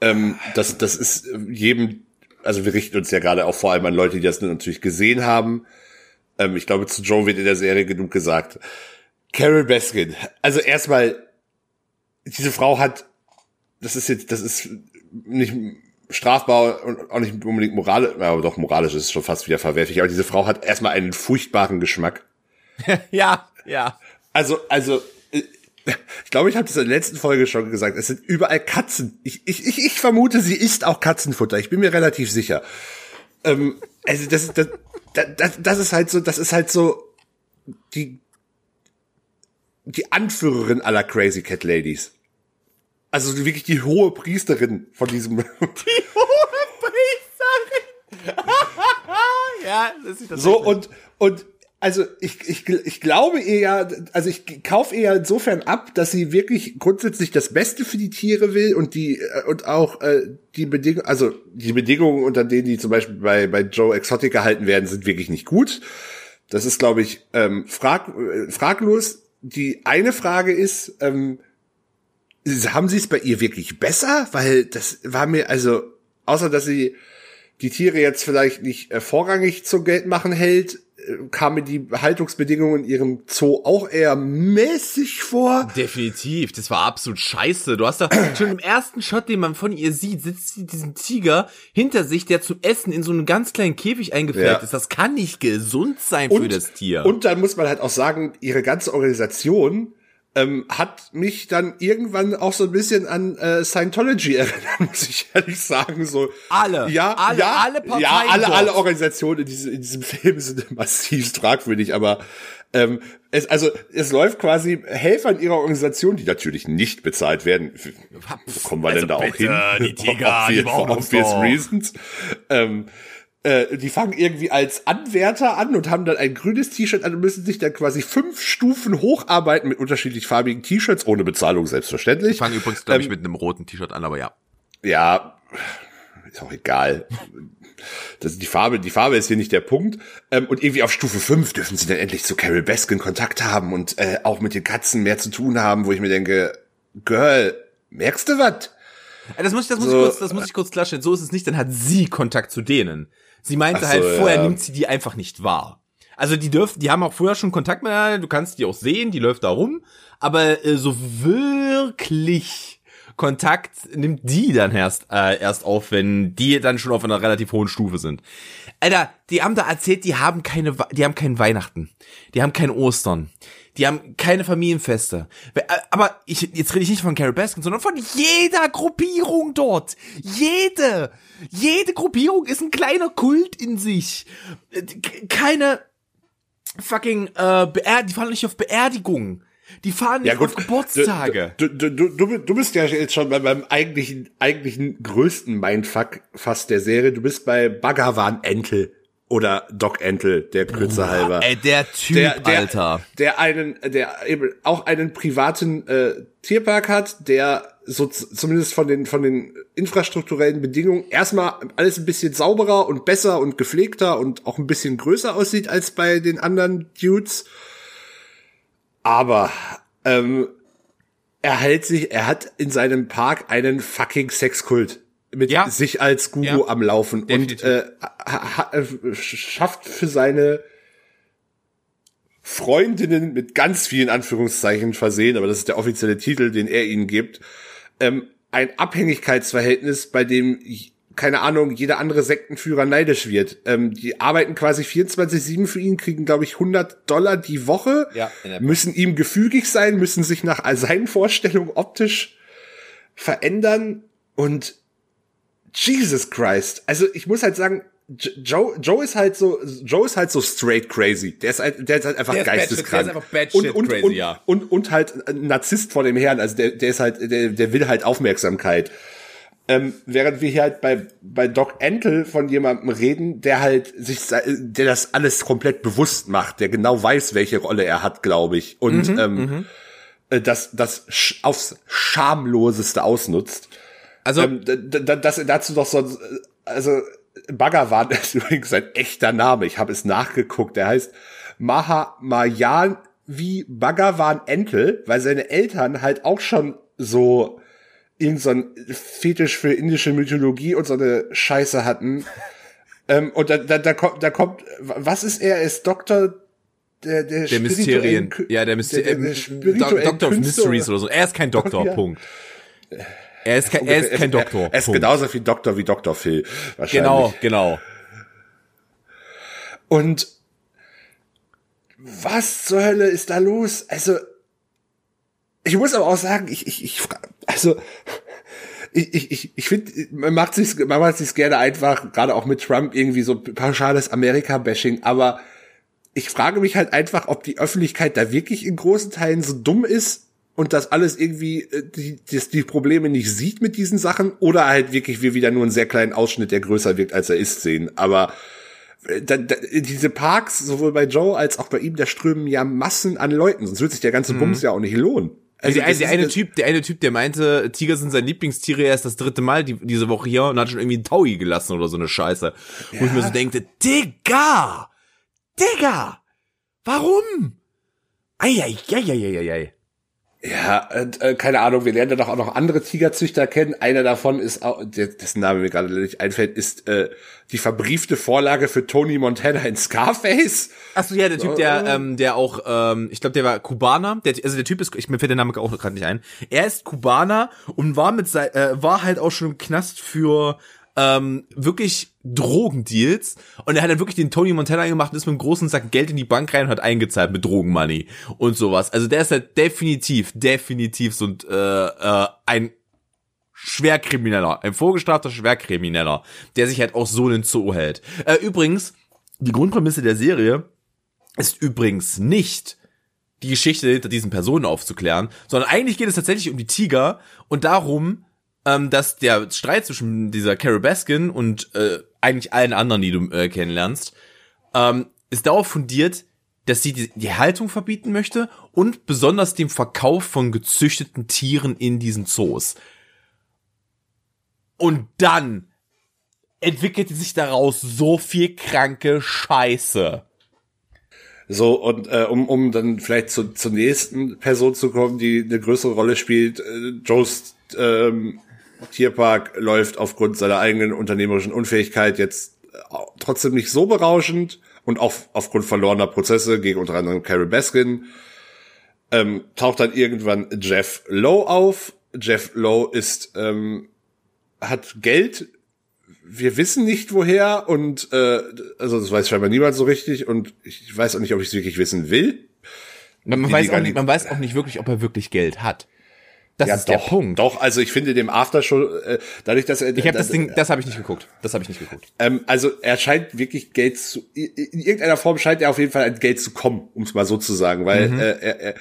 [SPEAKER 2] Ähm, das, das ist jedem, also wir richten uns ja gerade auch vor allem an Leute, die das natürlich gesehen haben. Ähm, ich glaube, zu Joe wird in der Serie genug gesagt. Carol Baskin. Also erstmal, diese Frau hat, das ist jetzt, das ist nicht strafbar und auch nicht unbedingt moralisch, aber doch moralisch ist es schon fast wieder verwerflich. Aber diese Frau hat erstmal einen furchtbaren Geschmack.
[SPEAKER 1] ja, ja.
[SPEAKER 2] Also, also, äh, ich glaube, ich habe das in der letzten Folge schon gesagt. Es sind überall Katzen. Ich, ich, ich, ich vermute, sie isst auch Katzenfutter. Ich bin mir relativ sicher. Ähm, also das, das, das, das ist halt so, das ist halt so die die Anführerin aller Crazy Cat Ladies. Also wirklich die hohe Priesterin von diesem.
[SPEAKER 1] Die hohe Priesterin. ja, das ist das.
[SPEAKER 2] So und und also ich, ich, ich glaube ihr ja, also ich kaufe ihr ja insofern ab, dass sie wirklich grundsätzlich das Beste für die Tiere will und die äh, und auch äh, die Bedingungen, also die Bedingungen, unter denen die zum Beispiel bei, bei Joe Exotic gehalten werden, sind wirklich nicht gut. Das ist, glaube ich, ähm, frag, äh, fraglos. Die eine Frage ist, ähm, haben sie es bei ihr wirklich besser? Weil das war mir, also, außer dass sie die Tiere jetzt vielleicht nicht äh, vorrangig zum Geld machen hält, äh, kam mir die Haltungsbedingungen in ihrem Zoo auch eher mäßig vor.
[SPEAKER 1] Definitiv, das war absolut scheiße. Du hast da schon im ersten Shot, den man von ihr sieht, sitzt sie diesen Tiger hinter sich, der zum Essen in so einen ganz kleinen Käfig eingefärbt ja. ist. Das kann nicht gesund sein und, für das Tier.
[SPEAKER 2] Und dann muss man halt auch sagen, ihre ganze Organisation ähm, hat mich dann irgendwann auch so ein bisschen an äh, Scientology erinnert, muss ich ehrlich sagen. So
[SPEAKER 1] alle,
[SPEAKER 2] ja,
[SPEAKER 1] alle,
[SPEAKER 2] ja,
[SPEAKER 1] alle Parteien
[SPEAKER 2] ja, alle, dort. alle Organisationen in, diesem in diesem Film sind massiv fragwürdig, aber ähm, es, also es läuft quasi Helfer in ihrer Organisation, die natürlich nicht bezahlt werden. Wo kommen wir also denn da bitte, auch hin?
[SPEAKER 1] Die Tiger, die
[SPEAKER 2] for obvious reasons. Ähm, äh, die fangen irgendwie als Anwärter an und haben dann ein grünes T-Shirt an und müssen sich dann quasi fünf Stufen hocharbeiten mit unterschiedlich farbigen T-Shirts, ohne Bezahlung selbstverständlich. Die
[SPEAKER 1] fangen übrigens, glaube ich, ähm, mit einem roten T-Shirt an, aber ja.
[SPEAKER 2] Ja, ist auch egal. Das, die Farbe, die Farbe ist hier nicht der Punkt. Ähm, und irgendwie auf Stufe 5 dürfen sie dann endlich zu Carol Baskin Kontakt haben und äh, auch mit den Katzen mehr zu tun haben, wo ich mir denke, Girl, merkst du was?
[SPEAKER 1] Das muss ich, das muss so, ich kurz, das muss ich kurz klarstellen. So ist es nicht, dann hat sie Kontakt zu denen. Sie meinte halt, so, halt, vorher ja. nimmt sie die einfach nicht wahr. Also die dürfen, die haben auch vorher schon Kontakt miteinander, du kannst die auch sehen, die läuft da rum, aber äh, so wirklich Kontakt nimmt die dann erst äh, erst auf, wenn die dann schon auf einer relativ hohen Stufe sind. Alter, die haben da erzählt, die haben keine, die haben keinen Weihnachten, die haben kein Ostern, die haben keine Familienfeste. Äh, aber ich, jetzt rede ich nicht von Carol Baskin, sondern von jeder Gruppierung dort. Jede, jede Gruppierung ist ein kleiner Kult in sich. Äh, keine fucking, äh, Beer die fahren nicht auf Beerdigungen. Die fahren nicht ja, auf Geburtstage.
[SPEAKER 2] Du, du, du, du, du bist ja jetzt schon bei meinem eigentlichen, eigentlichen größten Mindfuck fast der Serie. Du bist bei Bhagavan Entel oder Doc Entel, der Kürze halber.
[SPEAKER 1] Ey, der Typ, der,
[SPEAKER 2] der,
[SPEAKER 1] Alter.
[SPEAKER 2] Der einen, der eben auch einen privaten äh, Tierpark hat, der so zumindest von den von den infrastrukturellen Bedingungen erstmal alles ein bisschen sauberer und besser und gepflegter und auch ein bisschen größer aussieht als bei den anderen Dudes. Aber ähm, er hält sich, er hat in seinem Park einen fucking Sexkult mit ja. sich als Guru ja. am Laufen Definitiv. und äh, schafft für seine Freundinnen mit ganz vielen Anführungszeichen versehen, aber das ist der offizielle Titel, den er ihnen gibt, ähm, ein Abhängigkeitsverhältnis, bei dem keine Ahnung, jeder andere Sektenführer neidisch wird. Ähm, die arbeiten quasi 24-7 für ihn, kriegen, glaube ich, 100 Dollar die Woche, ja, müssen ihm gefügig sein, müssen sich nach seinen Vorstellungen optisch verändern und Jesus Christ. Also ich muss halt sagen, Joe, Joe ist halt so, Joe ist halt so straight crazy. Der ist halt, der ist halt einfach der geisteskrank. Der ist einfach und, und, crazy, und, ja. Und, und, und halt ein Narzisst vor dem Herrn. Also der, der ist halt, der, der will halt Aufmerksamkeit. Ähm, während wir hier halt bei, bei Doc Entel von jemandem reden, der halt sich, der das alles komplett bewusst macht, der genau weiß, welche Rolle er hat, glaube ich. Und, mhm, ähm, mhm. Äh, das, das aufs schamloseste ausnutzt. Also, ähm, das, dazu doch so, also, Bhagavan ist übrigens ein echter Name. Ich habe es nachgeguckt. Der heißt Mahamayan wie Bhagavan Entel, weil seine Eltern halt auch schon so irgend so ein Fetisch für indische Mythologie und so eine Scheiße hatten. ähm, und da, da, da kommt, da kommt, was ist er? Er ist Doktor der, der,
[SPEAKER 1] der Mysterien. Ja, der, Myster der, der, der Doctor of Mysteries oder so. Er ist kein Doktor. Punkt. Er ist, kein, er ist kein Doktor.
[SPEAKER 2] Er ist Punkt. genauso viel Doktor wie Doktor Phil.
[SPEAKER 1] Wahrscheinlich. Genau, genau.
[SPEAKER 2] Und was zur Hölle ist da los? Also, ich muss aber auch sagen, ich, ich, ich, also, ich, ich, ich, ich finde, man macht sich, man macht sich gerne einfach, gerade auch mit Trump irgendwie so pauschales Amerika-Bashing, aber ich frage mich halt einfach, ob die Öffentlichkeit da wirklich in großen Teilen so dumm ist und das alles irgendwie äh, die, die, die Probleme nicht sieht mit diesen Sachen oder halt wirklich wir wieder nur einen sehr kleinen Ausschnitt, der größer wirkt, als er ist, sehen. Aber äh, da, da, diese Parks, sowohl bei Joe als auch bei ihm, da strömen ja Massen an Leuten, sonst wird sich der ganze mhm. Bums ja auch nicht lohnen.
[SPEAKER 1] Also der, der eine Typ, der eine Typ, der meinte, Tiger sind sein Lieblingstiere, er ist das dritte Mal die, diese Woche hier und hat schon irgendwie einen Taui gelassen oder so eine Scheiße. Ja. Wo ich mir so denke, Digga! Digga! Warum? Eieieiei.
[SPEAKER 2] Ja, und, äh, keine Ahnung, wir lernen ja doch auch noch andere Tigerzüchter kennen. Einer davon ist auch, dessen Name mir gerade nicht einfällt, ist äh, die verbriefte Vorlage für Tony Montana in Scarface.
[SPEAKER 1] Achso, ja, der Typ, der, ähm, der auch, ähm, ich glaube, der war Kubaner. Der, also der Typ ist, ich mir fällt der Name auch gerade nicht ein. Er ist Kubaner und war mit sein, äh, war halt auch schon im Knast für ähm, wirklich Drogendeals und er hat dann wirklich den Tony Montana gemacht und ist mit einem großen Sack Geld in die Bank rein und hat eingezahlt mit Drogenmoney und sowas. Also der ist halt definitiv, definitiv so ein, äh, äh, ein Schwerkrimineller, ein vorgestrafter Schwerkrimineller, der sich halt auch so in den Zoo hält. Äh, übrigens, die Grundprämisse der Serie ist übrigens nicht die Geschichte hinter diesen Personen aufzuklären, sondern eigentlich geht es tatsächlich um die Tiger und darum, ähm, dass der Streit zwischen dieser Carol Baskin und äh, eigentlich allen anderen, die du äh, kennenlernst, ähm, ist darauf fundiert, dass sie die, die Haltung verbieten möchte und besonders dem Verkauf von gezüchteten Tieren in diesen Zoos. Und dann entwickelte sich daraus so viel kranke Scheiße.
[SPEAKER 2] So, und äh, um, um dann vielleicht zu, zur nächsten Person zu kommen, die eine größere Rolle spielt, äh, Joes ähm, Tierpark läuft aufgrund seiner eigenen unternehmerischen Unfähigkeit jetzt äh, trotzdem nicht so berauschend und auch aufgrund verlorener Prozesse gegen unter anderem Carol Baskin ähm, taucht dann irgendwann Jeff Lowe auf. Jeff Lowe ist ähm, hat Geld. Wir wissen nicht woher und äh, also das weiß scheinbar niemand so richtig und ich weiß auch nicht, ob ich es wirklich wissen will.
[SPEAKER 1] Man, weiß auch nicht, man weiß auch nicht wirklich, ob er wirklich Geld hat.
[SPEAKER 2] Das ja, ist doch, der Punkt. Doch, also ich finde dem Aftershow, äh, dadurch, dass er.
[SPEAKER 1] Ich habe das Ding, das habe ich nicht geguckt. Das habe ich nicht geguckt.
[SPEAKER 2] Ähm, also er scheint wirklich Geld zu. In irgendeiner Form scheint er auf jeden Fall an Geld zu kommen, um es mal so zu sagen, weil mhm. äh, er, er,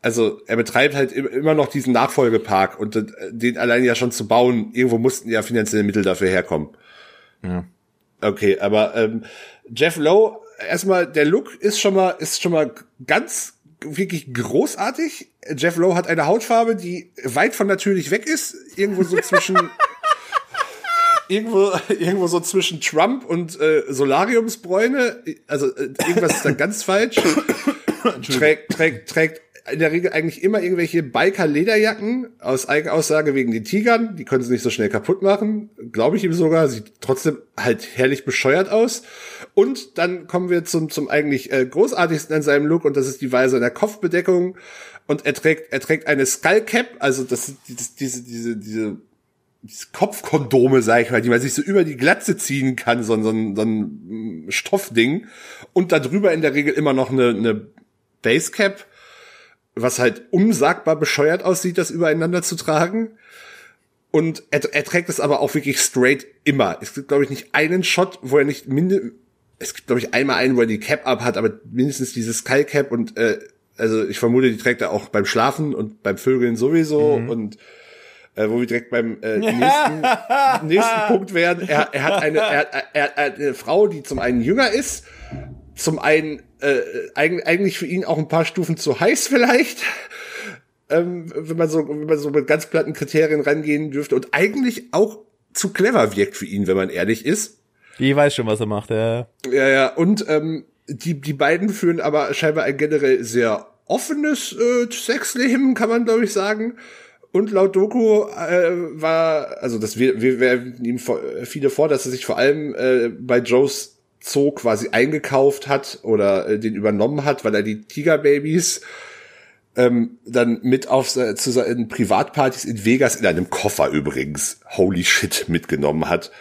[SPEAKER 2] also er betreibt halt immer noch diesen Nachfolgepark und äh, den allein ja schon zu bauen, irgendwo mussten ja finanzielle Mittel dafür herkommen. Ja. Okay, aber ähm, Jeff Lowe, erstmal der Look ist schon mal ist schon mal ganz wirklich großartig. Jeff Lowe hat eine Hautfarbe, die weit von natürlich weg ist. Irgendwo so zwischen irgendwo, irgendwo so zwischen Trump und äh, Solariumsbräune. Also äh, irgendwas ist da ganz falsch. trägt, trägt, trägt in der Regel eigentlich immer irgendwelche Biker-Lederjacken aus Eigenaussage wegen den Tigern. Die können sie nicht so schnell kaputt machen. Glaube ich ihm sogar. Sieht trotzdem halt herrlich bescheuert aus. Und dann kommen wir zum, zum eigentlich äh, großartigsten an seinem Look und das ist die Weise in der Kopfbedeckung. Und er trägt, er trägt eine Skullcap, also das, das diese, diese, diese, diese Kopfkondome, sag ich mal, die man sich so über die Glatze ziehen kann, so, so, so ein Stoffding. Und da drüber in der Regel immer noch eine, eine Basecap was halt unsagbar bescheuert aussieht, das übereinander zu tragen. Und er, er trägt es aber auch wirklich straight immer. Es gibt, glaube ich, nicht einen Shot, wo er nicht minde, es gibt, glaube ich, einmal einen, wo er die Cap ab hat, aber mindestens dieses Skull Cap und äh, also ich vermute, die trägt er auch beim Schlafen und beim Vögeln sowieso mhm. und äh, wo wir direkt beim äh, nächsten, nächsten Punkt werden. Er, er hat eine, er, er, er hat eine Frau, die zum einen jünger ist, zum einen äh, eigentlich für ihn auch ein paar Stufen zu heiß vielleicht, ähm, wenn man so, wenn man so mit ganz platten Kriterien rangehen dürfte und eigentlich auch zu clever wirkt für ihn, wenn man ehrlich ist.
[SPEAKER 1] Ich weiß schon, was er macht, ja.
[SPEAKER 2] Ja, ja, und ähm, die, die beiden führen aber scheinbar ein generell sehr offenes äh, Sexleben, kann man glaube ich sagen. Und laut Doku äh, war, also das wir, wir werden ihm viele vor, dass er sich vor allem äh, bei Joes Zoo quasi eingekauft hat oder äh, den übernommen hat, weil er die Tigerbabys ähm, dann mit auf zu seinen Privatpartys in Vegas in einem Koffer übrigens, holy shit, mitgenommen hat,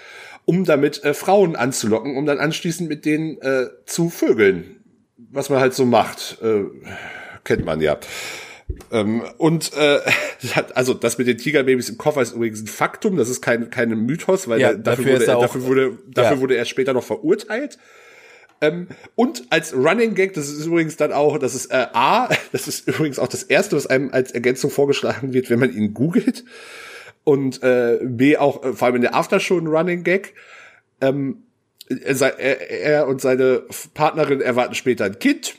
[SPEAKER 2] um damit äh, Frauen anzulocken, um dann anschließend mit denen äh, zu vögeln. Was man halt so macht, äh, kennt man ja. Ähm, und äh, also das mit den Tigerbabys im Koffer ist übrigens ein Faktum, das ist kein, kein Mythos, weil ja, der, dafür, dafür, wurde, er, dafür, wurde, dafür ja. wurde er später noch verurteilt. Ähm, und als Running Gag, das ist übrigens dann auch, das ist äh, A, das ist übrigens auch das erste, was einem als Ergänzung vorgeschlagen wird, wenn man ihn googelt. Und äh, B auch äh, vor allem in der Aftershow ein Running Gag. Ähm, er, er und seine Partnerin erwarten später ein Kind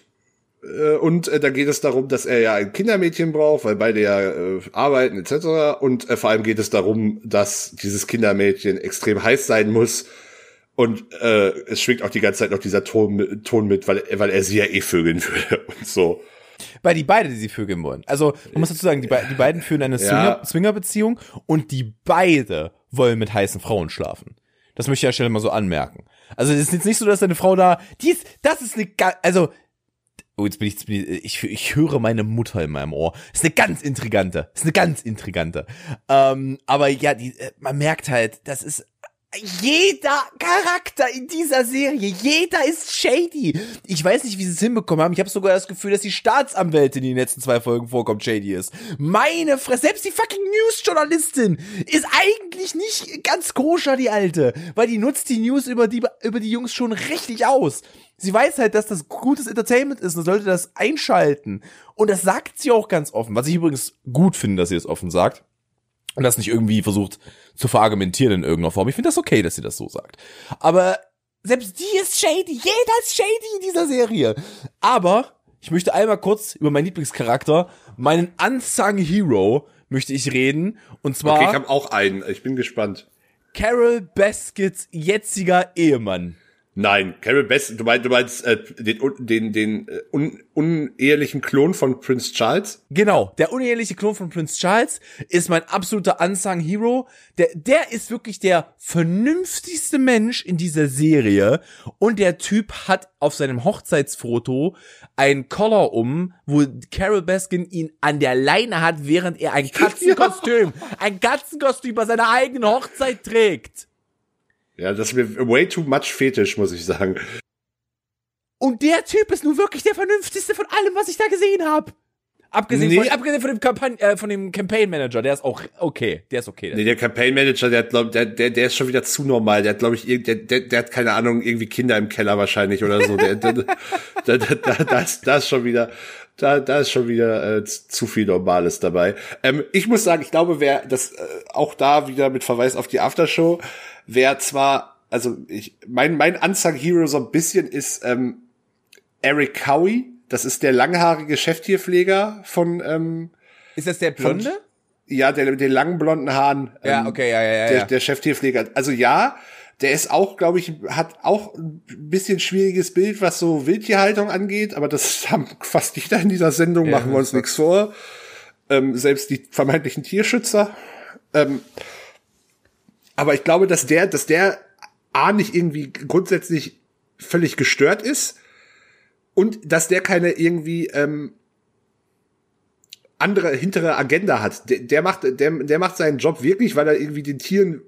[SPEAKER 2] und äh, da geht es darum, dass er ja ein Kindermädchen braucht, weil beide ja äh, arbeiten etc. Und äh, vor allem geht es darum, dass dieses Kindermädchen extrem heiß sein muss. Und äh, es schwingt auch die ganze Zeit noch dieser Ton, Ton mit, weil, weil er sie ja eh vögeln würde und so.
[SPEAKER 1] Weil die beide, die sie vögeln wollen. Also, man muss dazu sagen, die, die beiden führen eine ja. Swinger-Beziehung und die beide wollen mit heißen Frauen schlafen. Das möchte ich ja schnell mal so anmerken. Also, es ist jetzt nicht so, dass deine Frau da, die ist, das ist eine, also, Oh, jetzt bin ich, jetzt bin ich, ich, ich höre meine Mutter in meinem Ohr. Ist eine ganz intrigante. Ist eine ganz intrigante. Ähm, aber ja, die, äh, man merkt halt, das ist jeder Charakter in dieser Serie, jeder ist shady. Ich weiß nicht, wie sie es hinbekommen haben. Ich habe sogar das Gefühl, dass die Staatsanwältin in den letzten zwei Folgen vorkommt, shady ist. Meine Fresse, selbst die fucking News-Journalistin ist eigentlich nicht ganz koscher, die alte, weil die nutzt die News über die über die Jungs schon richtig aus. Sie weiß halt, dass das gutes Entertainment ist und sollte das einschalten. Und das sagt sie auch ganz offen, was ich übrigens gut finde, dass sie das offen sagt und das nicht irgendwie versucht zu verargumentieren in irgendeiner Form. Ich finde das okay, dass sie das so sagt. Aber selbst die ist shady. Jeder ist shady in dieser Serie. Aber ich möchte einmal kurz über meinen Lieblingscharakter, meinen Unsung Hero, möchte ich reden. Und zwar. Okay,
[SPEAKER 2] ich habe auch einen. Ich bin gespannt.
[SPEAKER 1] Carol Baskets jetziger Ehemann.
[SPEAKER 2] Nein, Carol Bass, du meinst, du meinst äh, den, den, den äh, un, unehelichen Klon von Prince Charles?
[SPEAKER 1] Genau, der uneheliche Klon von Prince Charles ist mein absoluter Unsung Hero. Der, der ist wirklich der vernünftigste Mensch in dieser Serie und der Typ hat auf seinem Hochzeitsfoto ein Collar um, wo Carol Baskin ihn an der Leine hat, während er ein Katzenkostüm, ja. ein Katzenkostüm bei seiner eigenen Hochzeit trägt.
[SPEAKER 2] Ja, das ist mir way too much fetisch, muss ich sagen.
[SPEAKER 1] Und der Typ ist nun wirklich der vernünftigste von allem, was ich da gesehen habe. Abgesehen, nee. von, abgesehen von dem Campaign, äh, von dem Campaign Manager, der ist auch okay, der ist okay.
[SPEAKER 2] Der nee, der Campaign Manager, der hat, glaub, der, der, der ist schon wieder zu normal. Der hat, glaube ich, der, der, der hat keine Ahnung, irgendwie Kinder im Keller wahrscheinlich oder so. der, der, der, der, da, das, das ist schon wieder, da, da ist schon wieder äh, zu viel Normales dabei. Ähm, ich muss sagen, ich glaube, wer das äh, auch da wieder mit Verweis auf die Aftershow, wer zwar, also ich, mein, mein Unsung Hero so ein bisschen ist ähm, Eric Cowie. Das ist der langhaarige Cheftierpfleger von. Ähm,
[SPEAKER 1] ist das der Blonde? Von,
[SPEAKER 2] ja, der mit den langen blonden Haaren.
[SPEAKER 1] Ähm, ja, okay, ja, ja, ja.
[SPEAKER 2] Der, der Cheftierpfleger. Also ja, der ist auch, glaube ich, hat auch ein bisschen schwieriges Bild, was so Wildtierhaltung angeht, aber das haben fast jeder in dieser Sendung, ja, machen wir uns nichts vor. Ähm, selbst die vermeintlichen Tierschützer. Ähm, aber ich glaube, dass der, dass der A nicht irgendwie grundsätzlich völlig gestört ist und dass der keine irgendwie ähm, andere hintere Agenda hat. Der, der macht, der, der macht seinen Job wirklich, weil er irgendwie den Tieren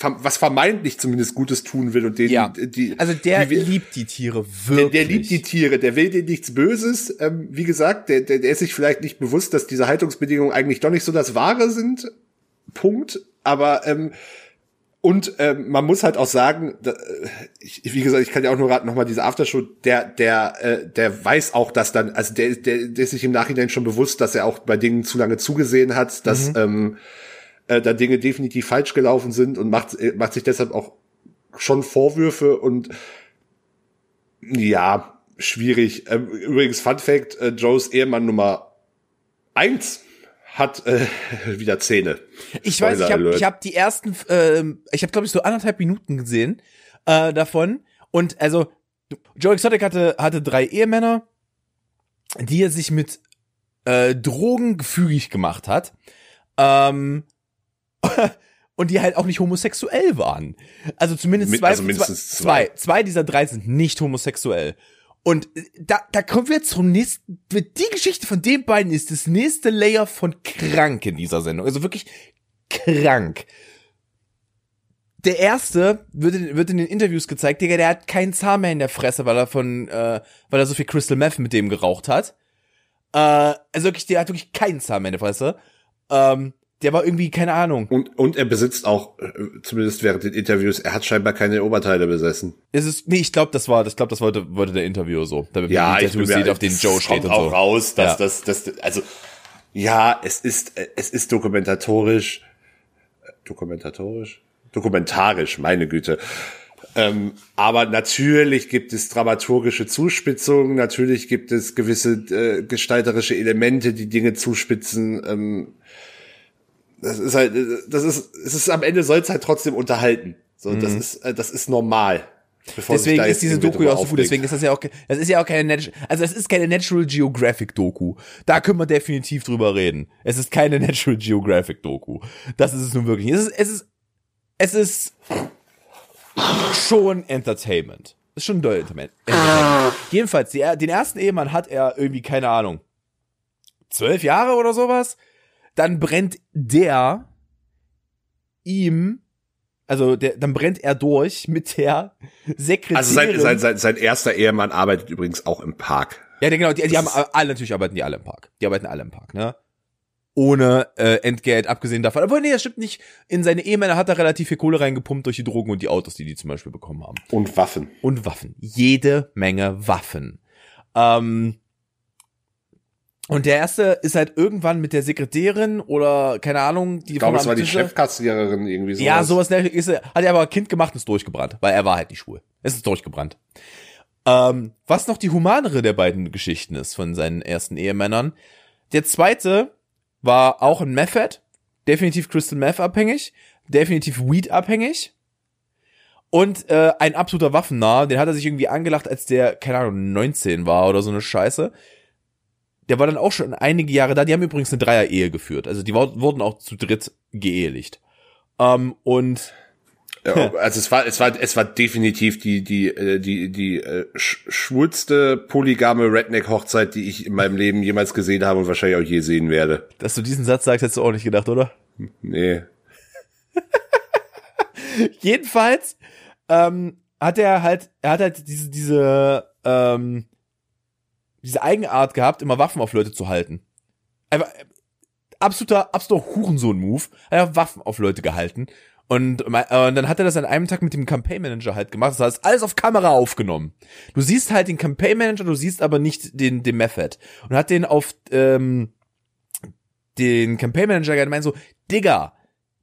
[SPEAKER 2] was vermeintlich zumindest Gutes tun will und den,
[SPEAKER 1] ja. die, also der die, liebt die Tiere wirklich.
[SPEAKER 2] Der, der, liebt die Tiere, der will denen nichts Böses. Ähm, wie gesagt, der, der, der ist sich vielleicht nicht bewusst, dass diese Haltungsbedingungen eigentlich doch nicht so das Wahre sind. Punkt. aber ähm, und ähm, man muss halt auch sagen, da, ich, wie gesagt, ich kann ja auch nur raten, nochmal diese Aftershow, der, der, äh, der weiß auch, dass dann, also der, der, der ist sich im Nachhinein schon bewusst, dass er auch bei Dingen zu lange zugesehen hat, dass mhm. ähm, äh, da Dinge definitiv falsch gelaufen sind und macht, äh, macht sich deshalb auch schon Vorwürfe und ja, schwierig. Ähm, übrigens, Fun Fact, äh, Joes Ehemann Nummer eins hat äh, wieder Zähne.
[SPEAKER 1] Ich weiß, ich habe ich hab die ersten, äh, ich habe glaube ich so anderthalb Minuten gesehen äh, davon und also Joe Exotic hatte hatte drei Ehemänner, die er sich mit äh, Drogen gefügig gemacht hat. Ähm, und die halt auch nicht homosexuell waren. Also zumindest zwei, also mindestens zwei. zwei. Zwei dieser drei sind nicht homosexuell. Und äh, da, da kommen wir zum nächsten, die Geschichte von den beiden ist das nächste Layer von krank in dieser Sendung. Also wirklich krank. Der erste wird in, wird in den Interviews gezeigt, Digga, der hat keinen Zahn mehr in der Fresse, weil er von, äh, weil er so viel Crystal Meth mit dem geraucht hat. Äh, also wirklich, der hat wirklich keinen Zahn mehr in der Fresse. Ähm, der war irgendwie, keine Ahnung.
[SPEAKER 2] Und, und er besitzt auch, äh, zumindest während den Interviews, er hat scheinbar keine Oberteile besessen.
[SPEAKER 1] Es ist, nee, ich glaube, das war, ich glaube, das wollte, wollte der Interview so.
[SPEAKER 2] Damit ja, ich
[SPEAKER 1] Tattoos sieht, auf den Joe steht
[SPEAKER 2] und auch so. raus, dass ja. das, das, also, ja, es ist, es ist dokumentatorisch, dokumentatorisch, dokumentarisch, meine Güte. Ähm, aber natürlich gibt es dramaturgische Zuspitzungen, natürlich gibt es gewisse äh, gestalterische Elemente, die Dinge zuspitzen. Ähm, das ist halt, das ist, es ist am Ende soll es halt trotzdem unterhalten. So, mhm. das ist, äh, das ist normal.
[SPEAKER 1] deswegen ist diese Doku ja auch so gut. Deswegen ist das ja auch, das ist ja auch keine, also es ist keine Natural Geographic Doku. Da können wir definitiv drüber reden. Es ist keine Natural Geographic Doku. Das ist es nun wirklich. Es ist, es ist, es ist schon Entertainment. Ist schon doll Entertainment. Jedenfalls, die, den ersten Ehemann hat er irgendwie, keine Ahnung, zwölf Jahre oder sowas dann brennt der ihm also der, dann brennt er durch mit der Sekretärin. Also
[SPEAKER 2] sein, sein, sein, sein erster Ehemann arbeitet übrigens auch im Park.
[SPEAKER 1] Ja, genau, die, die haben alle, natürlich arbeiten die alle im Park. Die arbeiten alle im Park, ne? Ohne äh, Entgelt, abgesehen davon. Aber nee, das stimmt nicht. In seine Ehemänner hat er relativ viel Kohle reingepumpt durch die Drogen und die Autos, die die zum Beispiel bekommen haben.
[SPEAKER 2] Und Waffen.
[SPEAKER 1] Und Waffen. Jede Menge Waffen. Ähm, und der erste ist halt irgendwann mit der Sekretärin oder keine Ahnung,
[SPEAKER 2] die ich glaube, es war die Chefkassiererin irgendwie
[SPEAKER 1] so. Ja, sowas ist, hat er aber Kind gemacht und ist durchgebrannt, weil er war halt nicht schwul. Es ist durchgebrannt. Ähm, was noch die humanere der beiden Geschichten ist von seinen ersten Ehemännern. Der zweite war auch ein Method, definitiv Crystal Meth abhängig, definitiv Weed abhängig und äh, ein absoluter Waffennah. Den hat er sich irgendwie angelacht, als der keine Ahnung 19 war oder so eine Scheiße der war dann auch schon einige Jahre da. Die haben übrigens eine Dreier-Ehe geführt. Also die wurden auch zu dritt geehelicht. Ähm, und
[SPEAKER 2] ja, also es war es war es war definitiv die die äh, die die äh, schwulste polygame Redneck Hochzeit, die ich in meinem Leben jemals gesehen habe und wahrscheinlich auch je sehen werde.
[SPEAKER 1] Dass du diesen Satz sagst, hättest du auch nicht gedacht, oder?
[SPEAKER 2] Nee.
[SPEAKER 1] Jedenfalls ähm, hat er halt er hat halt diese diese ähm, diese Eigenart gehabt, immer Waffen auf Leute zu halten. Einfach äh, absoluter, absoluter Hurensohn-Move. Er hat Waffen auf Leute gehalten. Und, äh, und dann hat er das an einem Tag mit dem Campaign Manager halt gemacht. Das heißt, alles auf Kamera aufgenommen. Du siehst halt den Campaign Manager, du siehst aber nicht den, den Method. Und hat den auf ähm, den Campaign Manager gemeint so, Digga,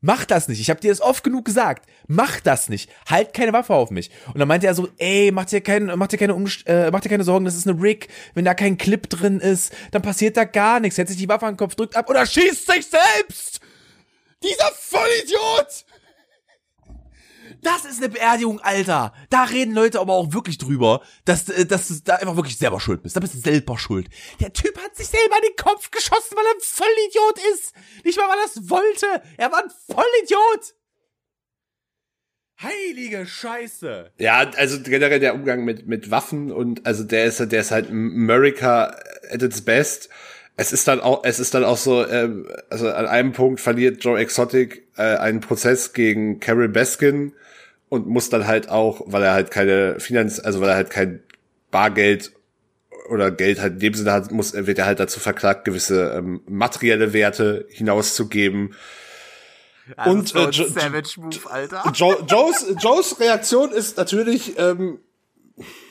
[SPEAKER 1] Mach das nicht. Ich habe dir das oft genug gesagt. Mach das nicht. Halt keine Waffe auf mich. Und dann meinte er so, ey, mach dir, kein, mach dir keine Umst äh, mach dir keine Sorgen, das ist eine Rig. Wenn da kein Clip drin ist, dann passiert da gar nichts. Setzt sich die Waffe an den Kopf, drückt ab oder schießt sich selbst. Dieser Vollidiot! Das ist eine Beerdigung, Alter. Da reden Leute aber auch wirklich drüber, dass, äh, dass du da einfach wirklich selber schuld bist. Da bist du selber schuld. Der Typ hat sich selber in den Kopf geschossen, weil er ein Vollidiot ist. Nicht mal, weil er es wollte. Er war ein Vollidiot. Heilige Scheiße.
[SPEAKER 2] Ja, also generell der Umgang mit, mit Waffen und also der ist, der ist halt America at its best. Es ist dann auch, es ist dann auch so, ähm, also an einem Punkt verliert Joe Exotic äh, einen Prozess gegen Carol Baskin und muss dann halt auch, weil er halt keine Finanz, also weil er halt kein Bargeld oder Geld halt in dem Sinne hat, muss, wird er halt dazu verklagt, gewisse ähm, materielle Werte hinauszugeben. Also und so äh, jo Savage Move, Alter. Jo Joes, Joes Reaktion ist natürlich, ähm,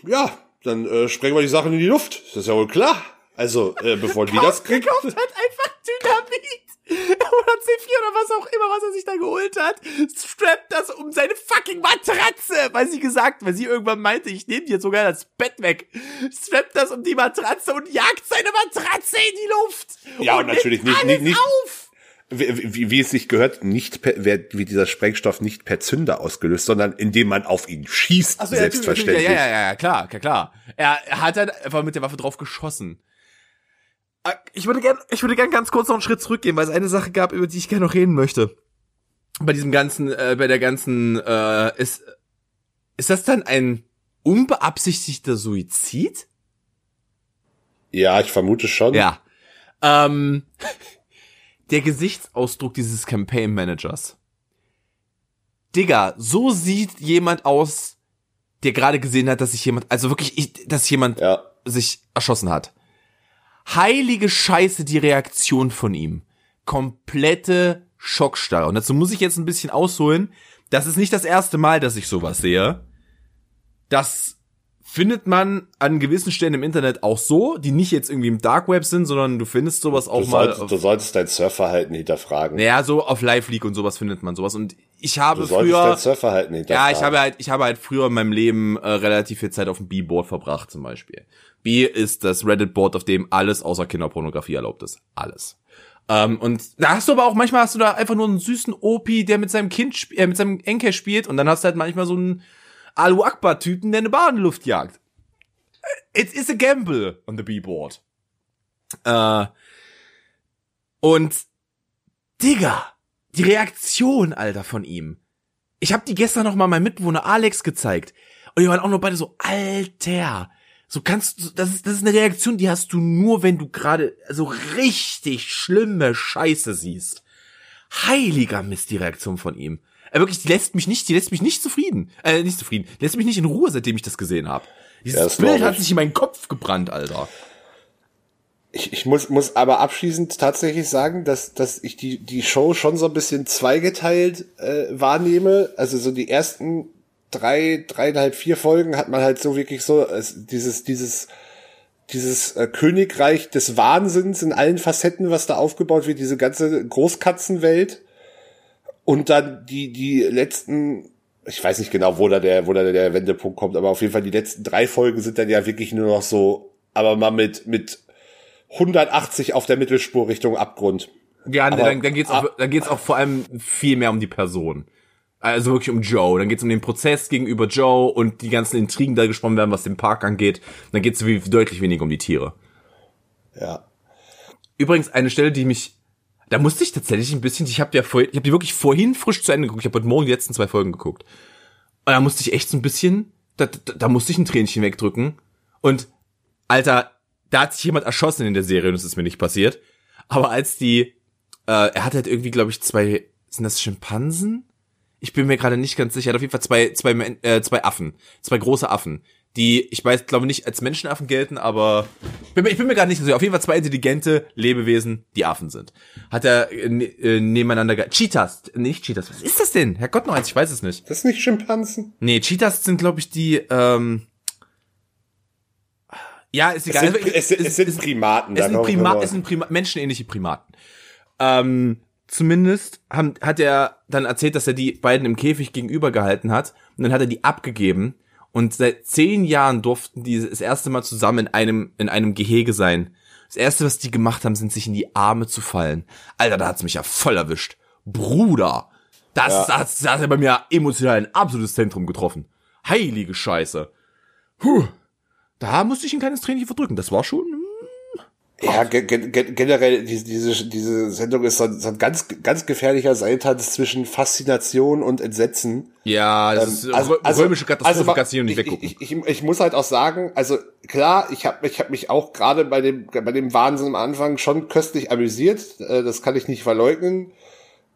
[SPEAKER 2] ja, dann äh, sprengen wir die Sachen in die Luft. Das ist ja wohl klar. Also, äh, bevor die das kriegt.
[SPEAKER 1] Er kauft halt einfach Dynamit. Oder C4 oder was auch immer, was er sich da geholt hat. Strappt das um seine fucking Matratze. Weil sie gesagt, weil sie irgendwann meinte, ich nehme dir sogar das Bett weg. Strappt das um die Matratze und jagt seine Matratze in die Luft.
[SPEAKER 2] Ja, und, und natürlich nicht, nicht, nicht. Auf wie, wie, wie es sich gehört, nicht per, wird wie dieser Sprengstoff nicht per Zünder ausgelöst, sondern indem man auf ihn schießt, so, selbstverständlich.
[SPEAKER 1] Ja, ja, ja, ja, klar, klar, klar. Er, er hat halt einfach mit der Waffe drauf geschossen. Äh, ich würde gern, ich würde gern ganz kurz noch einen Schritt zurückgehen, weil es eine Sache gab, über die ich gerne noch reden möchte. Bei diesem ganzen, äh, bei der ganzen, äh, ist, ist das dann ein unbeabsichtigter Suizid?
[SPEAKER 2] Ja, ich vermute schon.
[SPEAKER 1] Ja. Ähm, der Gesichtsausdruck dieses Campaign Managers. Digga, so sieht jemand aus, der gerade gesehen hat, dass sich jemand, also wirklich, ich, dass jemand ja. sich erschossen hat. Heilige Scheiße, die Reaktion von ihm. Komplette Schockstarre. Und dazu muss ich jetzt ein bisschen ausholen. Das ist nicht das erste Mal, dass ich sowas sehe. Das findet man an gewissen Stellen im Internet auch so, die nicht jetzt irgendwie im Dark Web sind, sondern du findest sowas auch
[SPEAKER 2] du
[SPEAKER 1] mal.
[SPEAKER 2] Solltest, du solltest dein Surfverhalten hinterfragen.
[SPEAKER 1] Naja, so auf Live League und sowas findet man sowas. Und ich habe früher.
[SPEAKER 2] Dein Surfverhalten hinterfragen.
[SPEAKER 1] Ja, ich habe halt, ich habe halt früher in meinem Leben äh, relativ viel Zeit auf dem B-Board verbracht, zum Beispiel. B ist das Reddit-Board, auf dem alles außer Kinderpornografie erlaubt ist. Alles. Ähm, und da hast du aber auch manchmal hast du da einfach nur einen süßen Opi, der mit seinem Kind, äh, mit seinem Enkel spielt und dann hast du halt manchmal so einen Alu Akbar-Typen, der eine Badenluft jagt. It is a gamble on the B-Board. Äh, und Digga, die Reaktion, Alter, von ihm. Ich habe die gestern noch mal meinem Mitbewohner Alex gezeigt. Und die waren auch noch beide so, Alter. So kannst du, das ist, das ist eine Reaktion, die hast du nur, wenn du gerade so richtig schlimme Scheiße siehst. Heiliger Mist, die Reaktion von ihm. Er wirklich, die lässt mich nicht, die lässt mich nicht zufrieden. Äh, nicht zufrieden. Die lässt mich nicht in Ruhe, seitdem ich das gesehen habe. Dieses ja, Bild hat sich in meinen Kopf gebrannt, Alter.
[SPEAKER 2] Ich, ich muss, muss aber abschließend tatsächlich sagen, dass, dass ich die, die Show schon so ein bisschen zweigeteilt äh, wahrnehme. Also so die ersten drei, dreieinhalb, vier Folgen hat man halt so wirklich so äh, dieses, dieses, dieses äh, Königreich des Wahnsinns in allen Facetten, was da aufgebaut wird, diese ganze Großkatzenwelt. Und dann die, die letzten ich weiß nicht genau, wo da der, wo da der Wendepunkt kommt, aber auf jeden Fall die letzten drei Folgen sind dann ja wirklich nur noch so, aber mal mit, mit 180 auf der Mittelspur Richtung Abgrund.
[SPEAKER 1] Ja, aber, dann, dann geht's auch, dann geht's auch vor allem viel mehr um die Person. Also wirklich um Joe. Dann geht's um den Prozess gegenüber Joe und die ganzen Intrigen, die da gesponnen werden, was den Park angeht. Dann geht's deutlich weniger um die Tiere.
[SPEAKER 2] Ja.
[SPEAKER 1] Übrigens eine Stelle, die mich da musste ich tatsächlich ein bisschen, ich habe ja vorhin, ich habe die wirklich vorhin frisch zu Ende geguckt. Ich habe heute Morgen die letzten zwei Folgen geguckt. Und da musste ich echt so ein bisschen, da, da, da musste ich ein Tränchen wegdrücken. Und Alter, da hat sich jemand erschossen in der Serie und es ist mir nicht passiert. Aber als die, äh, er hat halt irgendwie, glaube ich, zwei, sind das Schimpansen? Ich bin mir gerade nicht ganz sicher. Er hat auf jeden Fall zwei, zwei, äh, zwei Affen, zwei große Affen die, ich weiß, glaube nicht als Menschenaffen gelten, aber bin ich bin mir gar nicht sicher. Auf jeden Fall zwei intelligente Lebewesen, die Affen sind. Hat er äh, äh nebeneinander ge Cheetahs, nicht Cheetahs. Was ist das denn? Herrgott noch eins, ich weiß es nicht.
[SPEAKER 2] Das ist nicht Schimpansen?
[SPEAKER 1] Nee, Cheetahs sind, glaube ich, die, ähm, ja, ist egal.
[SPEAKER 2] Es sind, es, es, es sind Primaten.
[SPEAKER 1] Es sind, Prima es sind Prima menschenähnliche Primaten. Ähm, zumindest haben, hat er dann erzählt, dass er die beiden im Käfig gegenüber gehalten hat und dann hat er die abgegeben und seit zehn Jahren durften die das erste Mal zusammen in einem, in einem Gehege sein. Das erste, was die gemacht haben, sind sich in die Arme zu fallen. Alter, da hat's mich ja voll erwischt. Bruder. Das, ja. das, das hat ja bei mir emotional ein absolutes Zentrum getroffen. Heilige Scheiße. Puh. Da musste ich ein kleines Tränchen verdrücken. Das war schon
[SPEAKER 2] ja, ge ge generell, diese, diese, diese Sendung ist so ein, so ein ganz, ganz gefährlicher Seiltanz zwischen Faszination und Entsetzen.
[SPEAKER 1] Ja, das ähm, ist also, also, römische Katastrophe, also, kannst du nicht weggucken.
[SPEAKER 2] Ich, ich, ich, muss halt auch sagen, also klar, ich habe ich hab mich auch gerade bei dem, bei dem Wahnsinn am Anfang schon köstlich amüsiert, äh, das kann ich nicht verleugnen.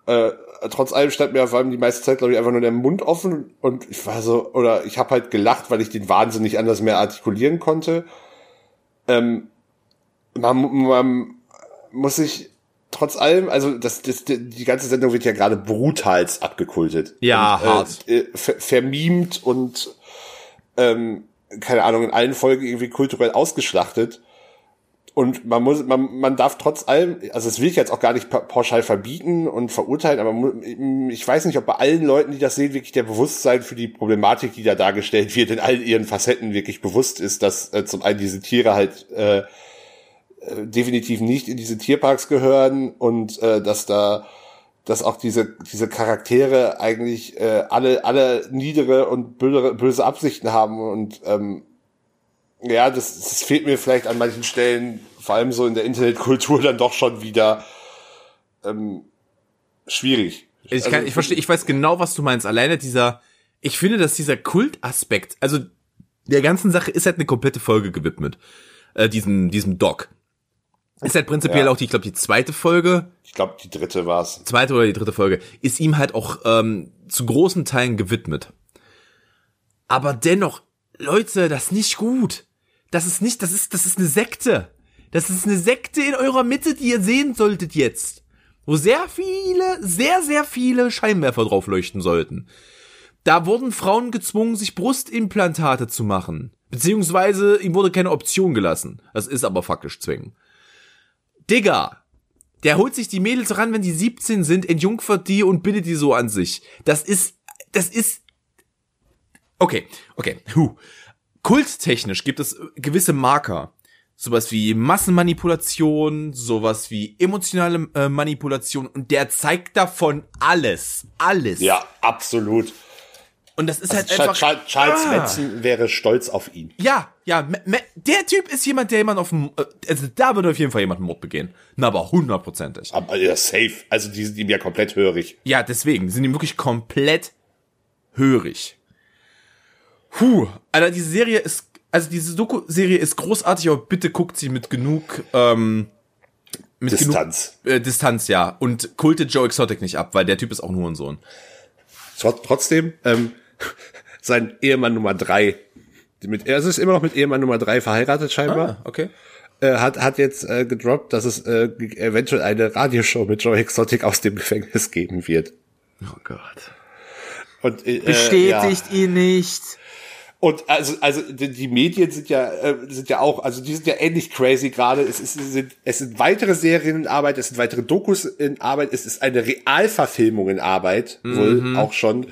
[SPEAKER 2] Äh, trotz allem stand mir vor allem die meiste Zeit, glaube ich, einfach nur der Mund offen und ich war so, oder ich habe halt gelacht, weil ich den Wahnsinn nicht anders mehr artikulieren konnte. Ähm, man, man muss sich trotz allem, also das, das, die ganze Sendung wird ja gerade brutalst abgekultet.
[SPEAKER 1] Ja,
[SPEAKER 2] und,
[SPEAKER 1] hart.
[SPEAKER 2] Äh, ver vermimt und ähm, keine Ahnung, in allen Folgen irgendwie kulturell ausgeschlachtet. Und man muss, man, man darf trotz allem, also das will ich jetzt auch gar nicht pauschal verbieten und verurteilen, aber ich weiß nicht, ob bei allen Leuten, die das sehen, wirklich der Bewusstsein für die Problematik, die da dargestellt wird, in all ihren Facetten wirklich bewusst ist, dass äh, zum einen diese Tiere halt äh, äh, definitiv nicht in diese Tierparks gehören und äh, dass da dass auch diese diese Charaktere eigentlich äh, alle alle niedere und böse, Absichten haben und ähm, ja, das, das fehlt mir vielleicht an manchen Stellen, vor allem so in der Internetkultur, dann doch schon wieder ähm, schwierig.
[SPEAKER 1] Ich, kann, also, ich verstehe, ich weiß genau, was du meinst. Alleine dieser, ich finde, dass dieser Kultaspekt, also der ganzen Sache ist halt eine komplette Folge gewidmet, äh, diesem, diesem Doc. Ist halt prinzipiell ja. auch die, ich glaube, die zweite Folge.
[SPEAKER 2] Ich glaube, die dritte war's.
[SPEAKER 1] Zweite oder die dritte Folge. Ist ihm halt auch ähm, zu großen Teilen gewidmet. Aber dennoch, Leute, das ist nicht gut. Das ist nicht, das ist, das ist eine Sekte. Das ist eine Sekte in eurer Mitte, die ihr sehen solltet jetzt. Wo sehr viele, sehr, sehr viele Scheinwerfer drauf leuchten sollten. Da wurden Frauen gezwungen, sich Brustimplantate zu machen. Beziehungsweise ihm wurde keine Option gelassen. Das ist aber faktisch zwingen. Digga, der holt sich die Mädels ran, wenn die 17 sind, entjungfert die und bindet die so an sich. Das ist, das ist, okay, okay, huh. Kulttechnisch gibt es gewisse Marker. Sowas wie Massenmanipulation, sowas wie emotionale äh, Manipulation und der zeigt davon alles. Alles.
[SPEAKER 2] Ja, absolut.
[SPEAKER 1] Und das ist also halt einfach.
[SPEAKER 2] Charles, Charles ah. Manson wäre stolz auf ihn.
[SPEAKER 1] Ja, ja, der Typ ist jemand, der jemand auf dem, äh, also da würde auf jeden Fall jemand einen Mord begehen. Na, aber hundertprozentig.
[SPEAKER 2] Aber ja, safe. Also die sind ihm ja komplett hörig.
[SPEAKER 1] Ja, deswegen die sind ihm wirklich komplett hörig. Puh, Alter, diese Serie ist, also diese Doku-Serie ist großartig, aber bitte guckt sie mit genug, ähm, mit
[SPEAKER 2] Distanz.
[SPEAKER 1] Genug, äh, Distanz, ja. Und kultet Joe Exotic nicht ab, weil der Typ ist auch nur ein Sohn.
[SPEAKER 2] Trotzdem, ähm, sein Ehemann Nummer drei, mit, er ist immer noch mit Ehemann Nummer drei verheiratet scheinbar.
[SPEAKER 1] Ah, okay.
[SPEAKER 2] Äh, hat, hat jetzt äh, gedroppt, dass es äh, eventuell eine Radioshow mit Joe Exotic aus dem Gefängnis geben wird.
[SPEAKER 1] Oh Gott.
[SPEAKER 2] Und, äh,
[SPEAKER 3] Bestätigt ja. ihn nicht.
[SPEAKER 2] Und also, also die, die Medien sind ja, äh, sind ja auch, also die sind ja ähnlich crazy gerade. Es, ist, es, sind, es sind weitere Serien in Arbeit, es sind weitere Dokus in Arbeit, es ist eine Realverfilmung in Arbeit, mhm. wohl auch schon.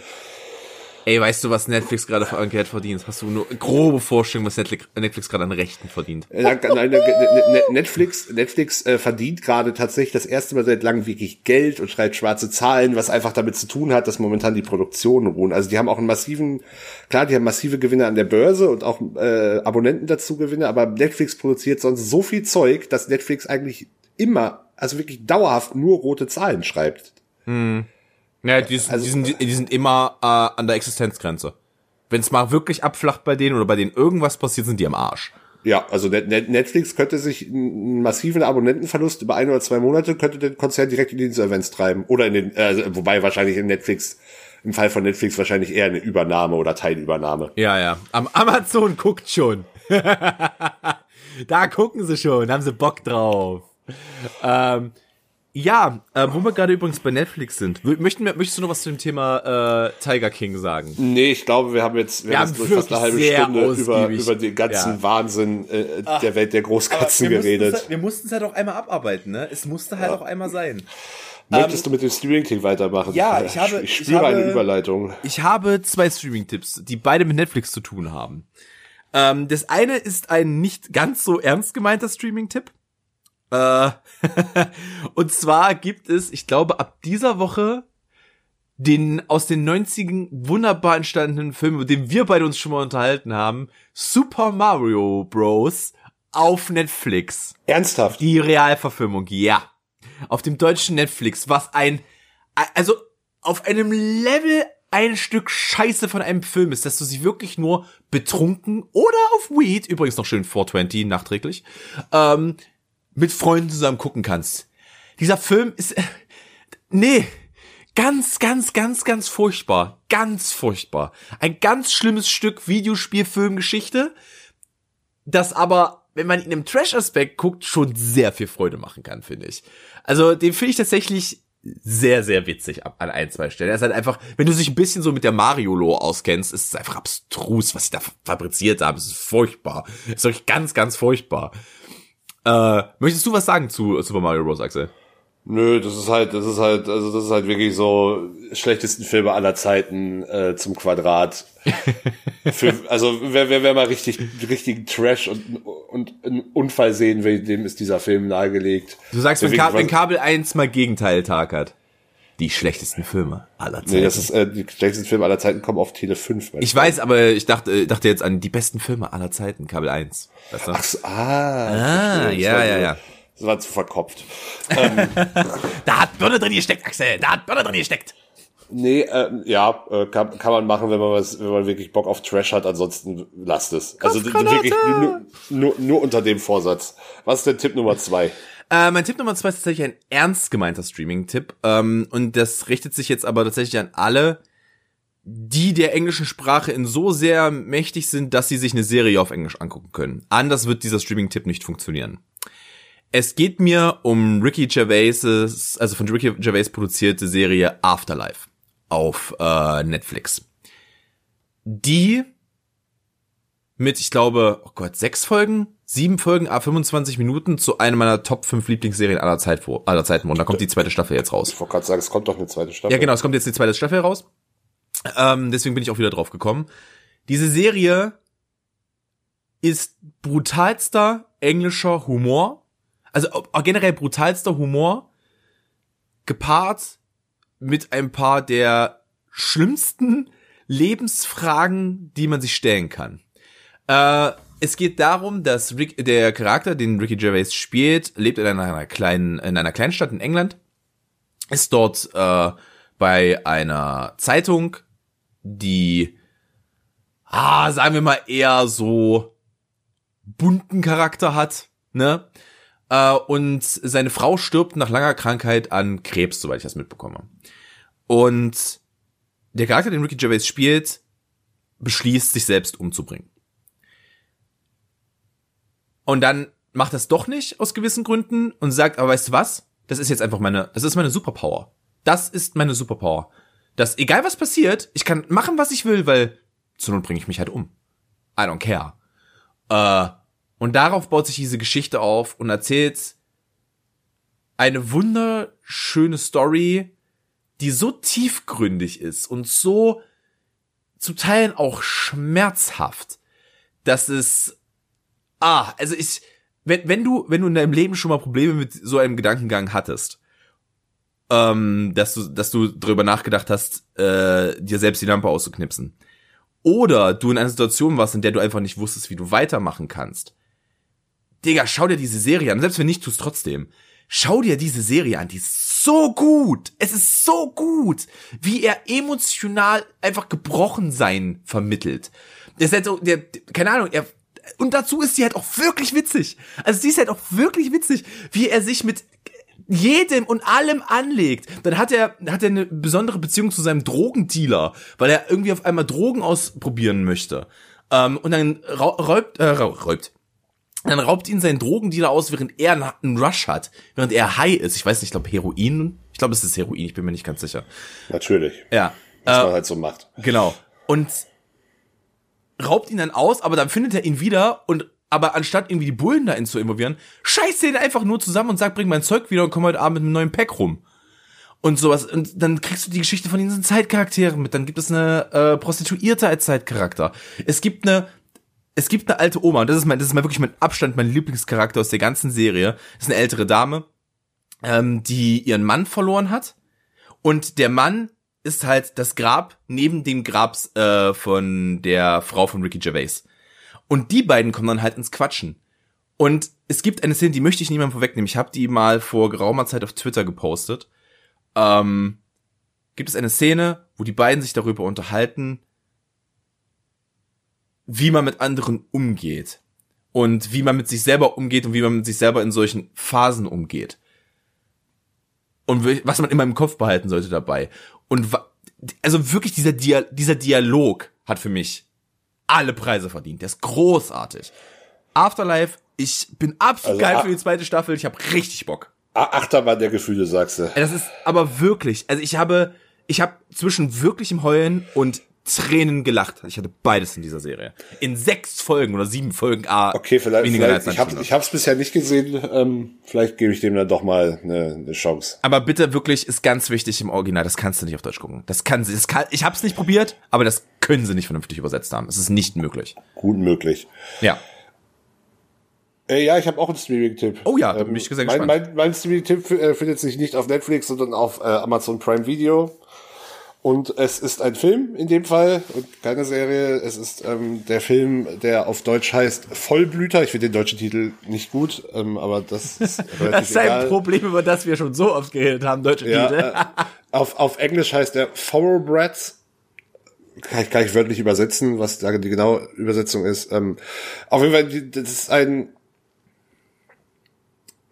[SPEAKER 1] Ey, weißt du, was Netflix gerade für Geld verdient? Hast du nur grobe Vorstellung, was Netflix gerade an Rechten verdient?
[SPEAKER 2] Nein, nein, ne, ne, ne, Netflix, Netflix äh, verdient gerade tatsächlich das erste Mal seit langem wirklich Geld und schreibt schwarze Zahlen, was einfach damit zu tun hat, dass momentan die Produktionen ruhen. Also die haben auch einen massiven, klar, die haben massive Gewinne an der Börse und auch äh, Abonnenten dazu Gewinne, aber Netflix produziert sonst so viel Zeug, dass Netflix eigentlich immer, also wirklich dauerhaft nur rote Zahlen schreibt.
[SPEAKER 1] Hm. Ja, die, also, die, sind, die sind immer äh, an der Existenzgrenze. Wenn es mal wirklich abflacht bei denen oder bei denen irgendwas passiert, sind die am Arsch.
[SPEAKER 2] Ja, also Netflix könnte sich einen massiven Abonnentenverlust über ein oder zwei Monate könnte den Konzern direkt in die Insolvenz treiben. Oder in den, äh, wobei wahrscheinlich in Netflix, im Fall von Netflix wahrscheinlich eher eine Übernahme oder Teilübernahme.
[SPEAKER 1] Ja, ja. Am Amazon guckt schon. da gucken sie schon, haben sie Bock drauf. Ähm, ja, äh, wo wir gerade übrigens bei Netflix sind. Möchten wir, möchtest du noch was zu dem Thema äh, Tiger King sagen?
[SPEAKER 2] Nee, ich glaube, wir haben jetzt, wir, wir haben jetzt fast eine halbe Stunde über, über den ganzen ja. Wahnsinn äh, Ach, der Welt der Großkatzen wir geredet.
[SPEAKER 1] Halt, wir mussten es halt auch einmal abarbeiten, ne? Es musste halt ja. auch einmal sein.
[SPEAKER 2] Möchtest ähm, du mit dem Streaming-Tipp weitermachen?
[SPEAKER 1] Ja, ich habe.
[SPEAKER 2] Ich spüre ich habe, eine Überleitung.
[SPEAKER 1] Ich habe zwei Streaming-Tipps, die beide mit Netflix zu tun haben. Ähm, das eine ist ein nicht ganz so ernst gemeinter Streaming-Tipp. Äh, und zwar gibt es, ich glaube, ab dieser Woche den aus den 90ern wunderbar entstandenen Film, mit dem wir beide uns schon mal unterhalten haben, Super Mario Bros. auf Netflix.
[SPEAKER 2] Ernsthaft?
[SPEAKER 1] Die Realverfilmung, ja. Auf dem deutschen Netflix, was ein, also auf einem Level ein Stück Scheiße von einem Film ist, dass du sie wirklich nur betrunken oder auf Weed, übrigens noch schön 420 nachträglich, ähm, mit Freunden zusammen gucken kannst. Dieser Film ist, äh, nee, ganz, ganz, ganz, ganz furchtbar. Ganz furchtbar. Ein ganz schlimmes Stück Videospielfilmgeschichte, das aber wenn man ihn im Trash-Aspekt guckt, schon sehr viel Freude machen kann, finde ich. Also den finde ich tatsächlich sehr, sehr witzig an ein, zwei Stellen. Er ist halt einfach, wenn du dich ein bisschen so mit der Mario-Lo auskennst, ist es einfach abstrus, was sie da fabriziert haben. Es ist furchtbar. Es ist wirklich ganz, ganz furchtbar. Äh, möchtest du was sagen zu Super Mario Bros., Axel?
[SPEAKER 2] Nö, das ist halt, das ist halt, also das ist halt wirklich so schlechtesten Filme aller Zeiten äh, zum Quadrat. Für, also wer, wer, wer mal richtig, richtig Trash und, und einen Unfall sehen will, dem ist dieser Film nahegelegt.
[SPEAKER 1] Du sagst, wenn, Ka wenn Kabel 1 mal Gegenteil-Tag hat. Die schlechtesten Filme aller Zeiten.
[SPEAKER 2] Nee, das ist äh, die schlechtesten Filme aller Zeiten kommen auf Tele 5. mein
[SPEAKER 1] ich
[SPEAKER 2] Freund.
[SPEAKER 1] weiß, aber ich dachte, dachte jetzt an die besten Filme aller Zeiten, Kabel 1. Weißt du?
[SPEAKER 2] Ach so, ah,
[SPEAKER 1] Ah, ja, ja,
[SPEAKER 2] so-
[SPEAKER 1] ja.
[SPEAKER 2] Das war zu verkopft.
[SPEAKER 1] Da hat Birne drin gesteckt, Axel. Da hat Birne drin gesteckt.
[SPEAKER 2] Nee, äh, ja, äh, kann, kann man machen, wenn man was, wenn man wirklich Bock auf Trash hat, ansonsten lasst es. Also wirklich nur, nur, nur unter dem Vorsatz. Was ist denn Tipp Nummer zwei?
[SPEAKER 1] Äh, mein Tipp Nummer zwei ist tatsächlich ein ernst gemeinter Streaming-Tipp. Ähm, und das richtet sich jetzt aber tatsächlich an alle, die der englischen Sprache in so sehr mächtig sind, dass sie sich eine Serie auf Englisch angucken können. Anders wird dieser Streaming-Tipp nicht funktionieren. Es geht mir um Ricky Gervais, also von Ricky Gervais produzierte Serie Afterlife auf äh, Netflix. Die mit, ich glaube, oh Gott, sechs Folgen, sieben Folgen, a 25 Minuten zu einer meiner Top 5 Lieblingsserien aller, Zeit, aller Zeiten. Und da kommt die zweite Staffel jetzt raus.
[SPEAKER 2] Ich wollte gerade sagen, es kommt doch eine zweite Staffel.
[SPEAKER 1] Ja, genau, es kommt jetzt die zweite Staffel raus. Ähm, deswegen bin ich auch wieder drauf gekommen. Diese Serie ist brutalster englischer Humor. Also generell brutalster Humor gepaart mit ein paar der schlimmsten Lebensfragen, die man sich stellen kann. Äh, es geht darum, dass Rick, der Charakter, den Ricky Gervais spielt, lebt in einer kleinen, in einer Kleinstadt in England, ist dort äh, bei einer Zeitung, die, ah, sagen wir mal eher so bunten Charakter hat, ne? Äh, und seine Frau stirbt nach langer Krankheit an Krebs, soweit ich das mitbekomme. Und der Charakter, den Ricky Gervais spielt, beschließt, sich selbst umzubringen. Und dann macht das doch nicht aus gewissen Gründen und sagt, aber weißt du was? Das ist jetzt einfach meine, das ist meine Superpower. Das ist meine Superpower. Das, egal was passiert, ich kann machen, was ich will, weil zur Not bringe ich mich halt um. I don't care. Äh, und darauf baut sich diese Geschichte auf und erzählt eine wunderschöne Story, die so tiefgründig ist und so zu Teilen auch schmerzhaft, dass es ah, also ich wenn wenn du wenn du in deinem Leben schon mal Probleme mit so einem Gedankengang hattest, ähm, dass du dass du darüber nachgedacht hast, äh, dir selbst die Lampe auszuknipsen, oder du in einer Situation warst, in der du einfach nicht wusstest, wie du weitermachen kannst. Digga, schau dir diese Serie an. Selbst wenn nicht, tust trotzdem. Schau dir diese Serie an. Die ist so gut. Es ist so gut, wie er emotional einfach gebrochen sein vermittelt. Der ist halt so, der, keine Ahnung, er, und dazu ist sie halt auch wirklich witzig. Also sie ist halt auch wirklich witzig, wie er sich mit jedem und allem anlegt, dann hat er, hat er eine besondere Beziehung zu seinem Drogendealer, weil er irgendwie auf einmal Drogen ausprobieren möchte. Ähm, und dann räubt, äh, räubt. Dann raubt ihn sein Drogendealer aus, während er einen- einen Rush hat, während er high ist. Ich weiß nicht, ich glaube Heroin. Ich glaube, es ist Heroin, ich bin mir nicht ganz sicher.
[SPEAKER 2] Natürlich.
[SPEAKER 1] Ja.
[SPEAKER 2] Was
[SPEAKER 1] Äh,
[SPEAKER 2] man halt so macht.
[SPEAKER 1] Genau. Und raubt ihn dann aus, aber dann findet er ihn wieder und aber anstatt irgendwie die Bullen da zu involvieren, scheißt er ihn einfach nur zusammen und sagt, bring mein Zeug wieder und komm heute Abend mit einem neuen Pack rum. Und sowas. Und dann kriegst du die Geschichte von diesen Zeitcharakteren mit. Dann gibt es eine äh, Prostituierte als Zeitcharakter. Es gibt eine, es gibt eine alte Oma, und das ist mein, das ist mal wirklich mein Abstand, mein Lieblingscharakter aus der ganzen Serie. Das ist eine ältere Dame, ähm, die ihren Mann verloren hat. Und der Mann ist halt das Grab neben dem Grab äh, von der Frau von Ricky Gervais. Und die beiden kommen dann halt ins Quatschen. Und es gibt eine Szene, die möchte ich niemandem vorwegnehmen. Ich habe die mal vor geraumer Zeit auf Twitter gepostet. Ähm, gibt es eine Szene, wo die beiden sich darüber unterhalten, wie man mit anderen umgeht. Und wie man mit sich selber umgeht und wie man mit sich selber in solchen Phasen umgeht. Und was man immer im Kopf behalten sollte dabei. Und also wirklich dieser, Dia dieser Dialog hat für mich alle Preise verdient. Der ist großartig. Afterlife, ich bin absolut
[SPEAKER 2] Also,
[SPEAKER 1] geil für die zweite Staffel. Ich habe richtig Bock.
[SPEAKER 2] A- Achterbahn der Gefühle, sagst du.
[SPEAKER 1] Das ist aber wirklich, also ich habe, ich habe zwischen wirklichem Heulen und Tränen gelacht. Ich hatte beides in dieser Serie. In sechs Folgen oder sieben Folgen. Ah,
[SPEAKER 2] Okay, vielleicht,
[SPEAKER 1] weniger
[SPEAKER 2] vielleicht
[SPEAKER 1] als
[SPEAKER 2] ich habe
[SPEAKER 1] 90
[SPEAKER 2] ich hab's bisher nicht gesehen. Ähm, vielleicht gebe ich dem dann doch mal eine, eine Chance.
[SPEAKER 1] Aber bitte wirklich ist ganz wichtig im Original. Das kannst du nicht auf Deutsch gucken. Das kann sie. Das kann, ich habe es nicht probiert, aber das können sie nicht vernünftig übersetzt haben. Es ist nicht möglich.
[SPEAKER 2] Gut möglich.
[SPEAKER 1] Ja.
[SPEAKER 2] Äh, ja, ich habe auch einen Streaming-Tipp.
[SPEAKER 1] Oh ja, da bin ich sehr
[SPEAKER 2] mein, mein, mein Streaming-Tipp äh, findet sich nicht auf Netflix, sondern auf äh, Amazon Prime Video. Und es ist ein Film in dem Fall und keine Serie. Es ist ähm, der Film, der auf Deutsch heißt Vollblüter. Ich finde den deutschen Titel nicht gut, ähm, aber das ist
[SPEAKER 1] Das ist ein
[SPEAKER 2] egal.
[SPEAKER 1] Problem, über das wir schon so oft geredet haben, deutsche
[SPEAKER 2] Ja,
[SPEAKER 1] Titel.
[SPEAKER 2] äh, auf, auf Englisch heißt der Thoroughbreds. Kann ich gar nicht wörtlich übersetzen, was da die genaue Übersetzung ist. Ähm, auf jeden Fall, das ist ein,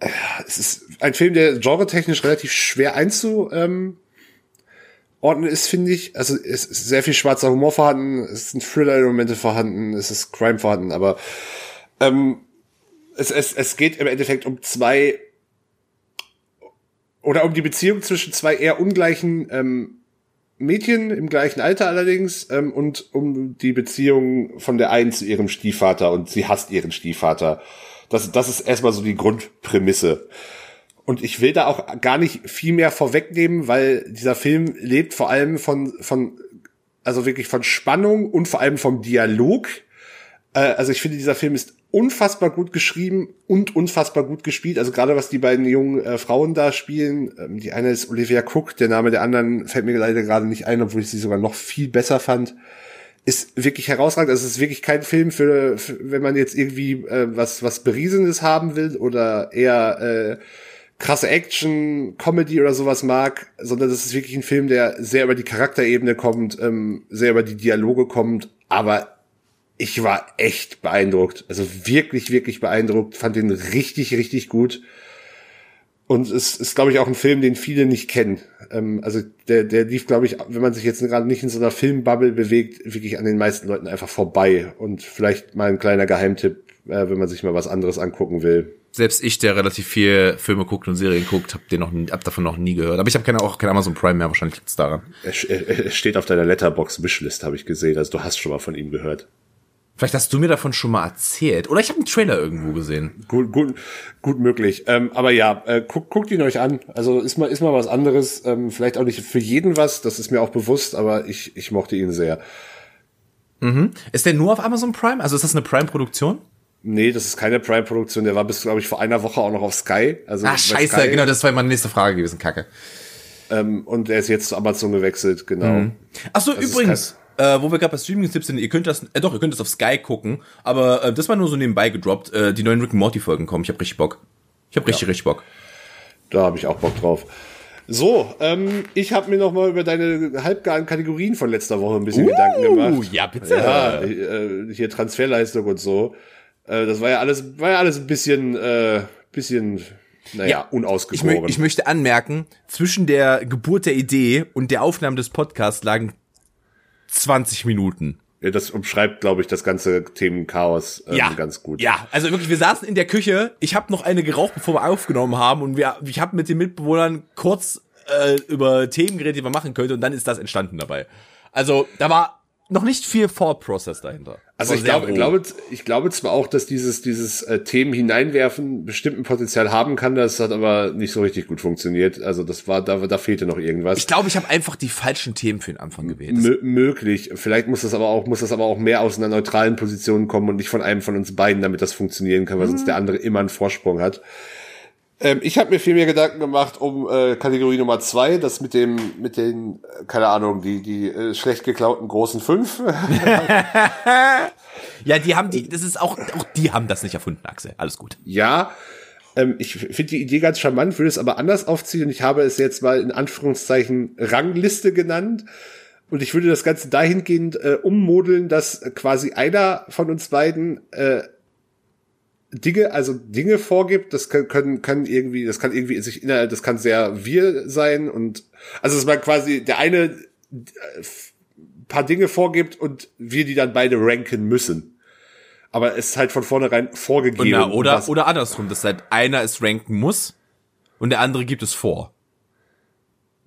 [SPEAKER 2] äh, es ist ein Film, der genretechnisch relativ schwer einzuordnen ist, finde ich. Also es ist sehr viel schwarzer Humor vorhanden, es sind Thriller-Elemente vorhanden, es ist Crime vorhanden, aber ähm, es, es, es geht im Endeffekt um zwei oder um die Beziehung zwischen zwei eher ungleichen ähm, Mädchen im gleichen Alter allerdings ähm, und um die Beziehung von der einen zu ihrem Stiefvater und sie hasst ihren Stiefvater. Das, das ist erstmal so die Grundprämisse. Und ich will da auch gar nicht viel mehr vorwegnehmen, weil dieser Film lebt vor allem von, von, also wirklich von Spannung und vor allem vom Dialog. Äh, also ich finde, dieser Film ist unfassbar gut geschrieben und unfassbar gut gespielt. Also gerade was die beiden jungen äh, Frauen da spielen. Ähm, die eine ist Olivia Cook, der Name der anderen fällt mir leider gerade nicht ein, obwohl ich sie sogar noch viel besser fand. Ist wirklich herausragend. Also es ist wirklich kein Film für, für wenn man jetzt irgendwie äh, was was beriesendes haben will oder eher äh, krasse Action, Comedy oder sowas mag, sondern das ist wirklich ein Film, der sehr über die Charakterebene kommt, ähm, sehr über die Dialoge kommt, aber ich war echt beeindruckt. Also wirklich, wirklich beeindruckt. Fand den richtig, richtig gut. Und es ist, glaube ich, auch ein Film, den viele nicht kennen. Ähm, also der, der lief, glaube ich, wenn man sich jetzt gerade nicht in so einer Filmbubble bewegt, wirklich an den meisten Leuten einfach vorbei. Und vielleicht mal ein kleiner Geheimtipp, äh, wenn man sich mal was anderes angucken will.
[SPEAKER 1] Selbst ich, der relativ viel Filme guckt und Serien guckt, hab den noch, hab davon noch nie gehört. Aber ich habe keine, auch kein Amazon Prime mehr, wahrscheinlich liegt's daran.
[SPEAKER 2] Er, er, er steht auf deiner Letterbox Wishlist, habe ich gesehen. Also du hast schon mal von ihm gehört.
[SPEAKER 1] Vielleicht hast du mir davon schon mal erzählt. Oder ich habe einen Trailer irgendwo gesehen.
[SPEAKER 2] Gut, gut, gut möglich. Ähm, aber ja, äh, guckt, guckt ihn euch an. Also ist mal, ist mal was anderes. Ähm, vielleicht auch nicht für jeden was, das ist mir auch bewusst, aber ich, ich mochte ihn sehr.
[SPEAKER 1] Ist der nur auf Amazon Prime? Also ist das eine Prime-Produktion?
[SPEAKER 2] Nee, das ist keine Prime-Produktion. Der war bis, glaube ich, vor einer Woche auch noch auf Sky. Also
[SPEAKER 1] Ah,
[SPEAKER 2] bei
[SPEAKER 1] scheiße,
[SPEAKER 2] Sky.
[SPEAKER 1] genau, das war meine nächste Frage gewesen, Kacke.
[SPEAKER 2] Ähm, und er ist jetzt zu Amazon gewechselt, genau.
[SPEAKER 1] Ach so,
[SPEAKER 2] ist
[SPEAKER 1] übrigens, äh, wo wir gerade bei Streaming-Tipps sind, ihr könnt das, äh, doch, ihr könnt das auf Sky gucken, aber äh, das war nur so nebenbei gedroppt. Äh, die neuen Rick and Morty-Folgen kommen, ich hab richtig Bock. Ich hab richtig, richtig Bock.
[SPEAKER 2] Da habe ich auch Bock drauf. So, ähm, ich habe mir noch mal über deine halbgaren Kategorien von letzter Woche ein bisschen Gedanken gemacht.
[SPEAKER 1] ja, bitte.
[SPEAKER 2] Ja, äh, hier Transferleistung und so. Äh, das war ja alles, war ja alles ein bisschen, äh, bisschen, naja,
[SPEAKER 1] Ja, Ich, mö
[SPEAKER 2] unausgegoren.
[SPEAKER 1] ich möchte anmerken, zwischen der Geburt der Idee und der Aufnahme des Podcasts lagen 20 Minuten.
[SPEAKER 2] ja, das umschreibt, glaube ich, das ganze Themenchaos ähm, ganz gut.
[SPEAKER 1] Ja, also wirklich, wir saßen in der Küche. Ich habe noch eine geraucht, bevor wir aufgenommen haben, und wir, ich habe mit den Mitbewohnern kurz äh, über Themen geredet, die man machen könnte, und dann ist das entstanden dabei. Also da war noch nicht viel Thought Process dahinter.
[SPEAKER 2] Also ich glaube, glaube, ich glaube zwar auch, dass dieses, dieses äh, Themen hineinwerfen bestimmten Potenzial haben kann, das hat aber nicht so richtig gut funktioniert. Also das war, da, da fehlte noch irgendwas.
[SPEAKER 1] ich glaube, ich habe einfach die falschen Themen für den Anfang gewählt.
[SPEAKER 2] Mö möglich. Vielleicht muss das aber auch, muss das aber auch mehr aus einer neutralen Position kommen und nicht von einem von uns beiden, damit das funktionieren kann, weil sonst der andere immer einen Vorsprung hat. Ähm, ich habe mir viel mehr Gedanken gemacht um äh, Kategorie Nummer zwei, das mit dem, mit den, äh, keine Ahnung, die, die äh, schlecht geklauten großen fünf.
[SPEAKER 1] Ja, die haben die, das ist auch, auch die haben das nicht erfunden, Axel. Alles gut.
[SPEAKER 2] ja, ähm, ich finde die Idee ganz charmant, würde es aber anders aufziehen und ich habe es jetzt mal in Anführungszeichen Rangliste genannt. Und ich würde das Ganze dahingehend äh, ummodeln, dass quasi einer von uns beiden äh, Dinge, also Dinge vorgibt, das können, können, können irgendwie, das kann irgendwie sich innerhalb, das kann sehr wir sein und also dass man quasi der eine äh, paar Dinge vorgibt und wir die dann beide ranken müssen. aber es ist halt von vornherein vorgegeben.
[SPEAKER 1] Na, oder,
[SPEAKER 2] was-
[SPEAKER 1] oder andersrum, dass halt einer es ranken muss und der andere gibt es vor.